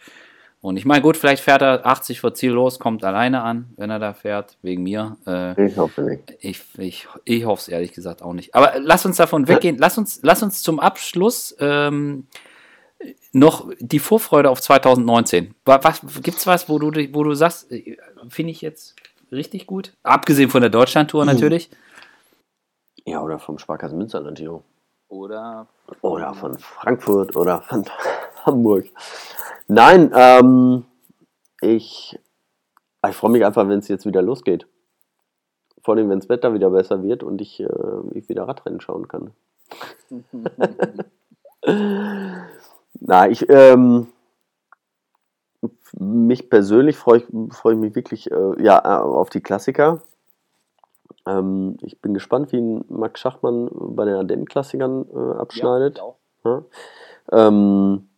Und ich meine, gut, vielleicht fährt er 80 vor Ziel los, kommt alleine an, wenn er da fährt, wegen mir. Äh, ich hoffe nicht. Ich, ich, ich hoffe es ehrlich gesagt auch nicht. Aber lass uns davon weggehen. Lass uns, lass uns zum Abschluss ähm, noch die Vorfreude auf 2019. Was, Gibt es was, wo du, wo du sagst, äh, finde ich jetzt richtig gut? Abgesehen von der Deutschlandtour mhm. natürlich. Ja, oder vom Sparkassen Münsterland. Oder, oder von Frankfurt oder von Hamburg. Nein, ähm, ich, ich freue mich einfach, wenn es jetzt wieder losgeht. Vor allem, wenn das Wetter wieder besser wird und ich, äh, ich wieder Radrennen schauen kann. Na, ich, ähm, mich persönlich freue ich, freu ich mich wirklich äh, ja, auf die Klassiker. Ähm, ich bin gespannt, wie Max Schachmann bei den Ardennen-Klassikern äh, abschneidet. Ja, ja. Ähm,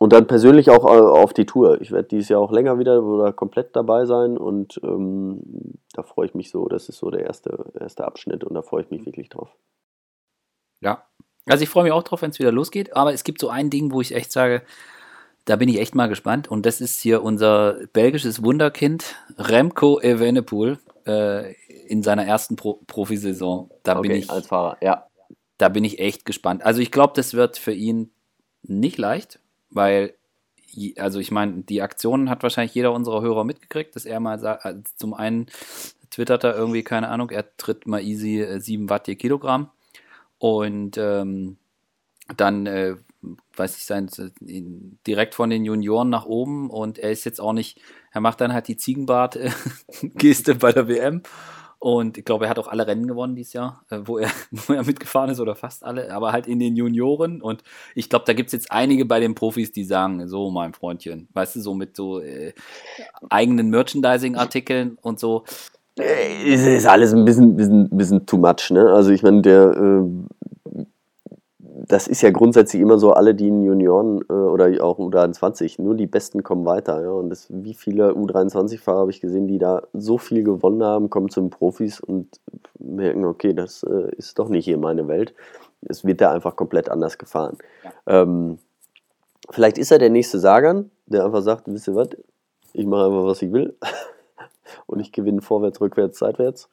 und dann persönlich auch äh, auf die Tour. Ich werde dieses Jahr auch länger wieder oder komplett dabei sein und ähm, da freue ich mich so. Das ist so der erste, erste Abschnitt und da freue ich mich wirklich drauf. Ja, also ich freue mich auch drauf, wenn es wieder losgeht. Aber es gibt so ein Ding, wo ich echt sage, da bin ich echt mal gespannt. Und das ist hier unser belgisches Wunderkind, Remco Evenepoel, äh, in seiner ersten Pro Profisaison. Da okay, bin ich als Fahrer, ja. Da bin ich echt gespannt. Also ich glaube, das wird für ihn nicht leicht weil, also ich meine, die Aktionen hat wahrscheinlich jeder unserer Hörer mitgekriegt, dass er mal sagt, äh, zum einen twittert er irgendwie, keine Ahnung, er tritt mal easy 7 äh, Watt je Kilogramm und ähm, dann, äh, weiß ich sein, direkt von den Junioren nach oben und er ist jetzt auch nicht, er macht dann halt die Ziegenbart-Geste bei der WM und ich glaube, er hat auch alle Rennen gewonnen dieses Jahr, äh, wo, er, wo er mitgefahren ist oder fast alle, aber halt in den Junioren. Und ich glaube, da gibt es jetzt einige bei den Profis, die sagen, so mein Freundchen, weißt du, so mit so äh, eigenen Merchandising-Artikeln und so. Äh, es ist alles ein bisschen, bisschen, bisschen too much, ne? Also ich meine, der äh, das ist ja grundsätzlich immer so, alle, die in Junioren äh, oder auch U23, nur die Besten kommen weiter. Ja? Und das, wie viele U23-Fahrer habe ich gesehen, die da so viel gewonnen haben, kommen zu den Profis und merken, okay, das äh, ist doch nicht hier meine Welt. Es wird da einfach komplett anders gefahren. Ja. Ähm, vielleicht ist er der nächste Sagan, der einfach sagt, wisst ihr was, ich mache einfach, was ich will. und ich gewinne vorwärts, rückwärts, seitwärts.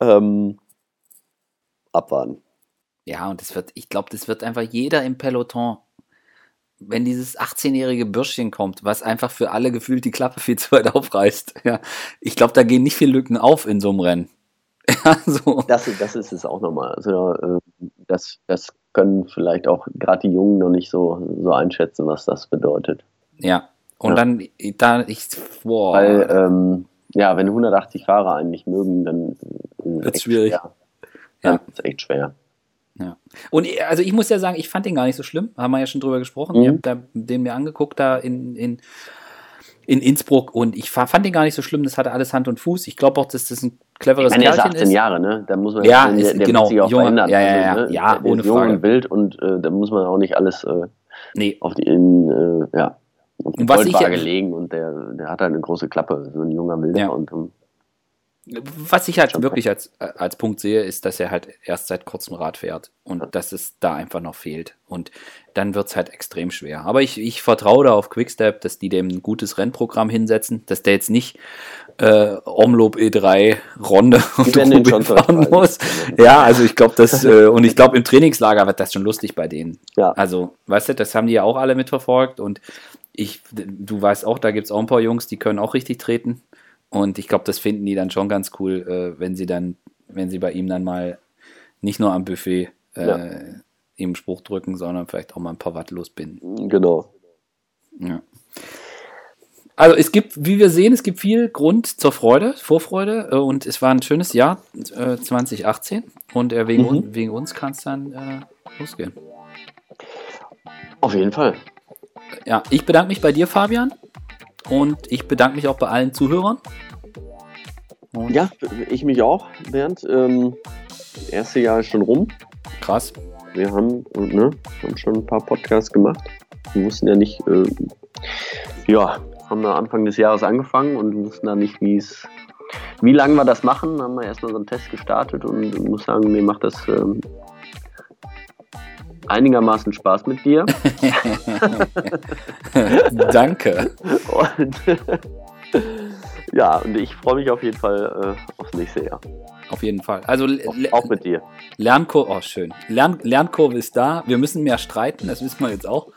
Ähm, abwarten. Ja, und das wird, ich glaube, das wird einfach jeder im Peloton, wenn dieses 18-jährige Bürschchen kommt, was einfach für alle gefühlt die Klappe viel zu weit aufreißt. Ja, ich glaube, da gehen nicht viele Lücken auf in so einem Rennen. Ja, so. das, das ist es auch nochmal. Also, äh, das, das können vielleicht auch gerade die Jungen noch nicht so, so einschätzen, was das bedeutet. Ja, und ja. dann, da ich, boah. Weil, ähm, ja, wenn 180 Fahrer einen nicht mögen, dann äh, wird es schwierig. Schwer. Ja, ja. ist echt schwer. Ja. Und also ich muss ja sagen, ich fand den gar nicht so schlimm. Haben wir ja schon drüber gesprochen. Mhm. Ich habe den mir angeguckt da in, in, in Innsbruck und ich fand den gar nicht so schlimm. Das hatte alles Hand und Fuß. Ich glaube auch, dass das ein cleveres ich meine, Kerlchen ist. 18 Jahre, ne? Da muss man ja, ist, der, der genau, sich auch junge, verändern. Ja, ja, ja, also, ne? ja, ohne jung Frage. und wild und äh, da muss man auch nicht alles äh, nee. auf die in, äh, ja, auf die Goldwaage legen und der, der hat halt eine große Klappe, so ein junger Wilder ja. und um, was ich halt wirklich als, als Punkt sehe, ist, dass er halt erst seit kurzem Rad fährt und dass es da einfach noch fehlt. Und dann wird es halt extrem schwer. Aber ich, ich vertraue da auf Quickstep, dass die dem ein gutes Rennprogramm hinsetzen, dass der jetzt nicht äh, Omloop E3 Ronde und Rubin fahren muss. Ja, also ich glaube, das, äh, und ich glaube, im Trainingslager wird das schon lustig bei denen. Ja. Also, weißt du, das haben die ja auch alle mitverfolgt und ich, du weißt auch, da gibt es auch ein paar Jungs, die können auch richtig treten. Und ich glaube, das finden die dann schon ganz cool, äh, wenn sie dann, wenn sie bei ihm dann mal nicht nur am Buffet äh, ja. ihm Spruch drücken, sondern vielleicht auch mal ein paar Watt losbinden. Genau. Ja. Also es gibt, wie wir sehen, es gibt viel Grund zur Freude, Vorfreude äh, und es war ein schönes Jahr äh, 2018 und äh, wegen, mhm. wegen uns kann es dann äh, losgehen. Auf jeden Fall. Ja, ich bedanke mich bei dir, Fabian. Und ich bedanke mich auch bei allen Zuhörern. Und ja, ich mich auch, Bernd. Ähm, das erste Jahr ist schon rum. Krass. Wir haben, ne, haben schon ein paar Podcasts gemacht. Wir wussten ja nicht, äh, ja, haben wir Anfang des Jahres angefangen und wussten dann nicht, wie es, wie lange wir das machen. Dann haben wir erstmal so einen Test gestartet und muss sagen, mir macht das ähm, einigermaßen Spaß mit dir. Danke. Und ja, und ich freue mich auf jeden Fall äh, aufs nächste Jahr. Auf jeden Fall. Also auch mit dir. Lernkurve, oh schön. Lern, Lernkurve ist da. Wir müssen mehr streiten, das wissen wir jetzt auch.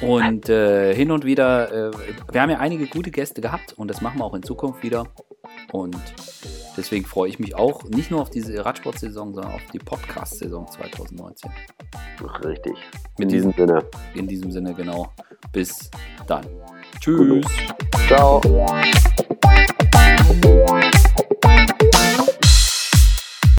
Und äh, hin und wieder, äh, wir haben ja einige gute Gäste gehabt und das machen wir auch in Zukunft wieder. Und deswegen freue ich mich auch nicht nur auf diese Radsportsaison, sondern auf die Podcast-Saison 2019. Richtig. In diesem Sinne. In diesem Sinne, genau. Bis dann. Tschüss. Ciao.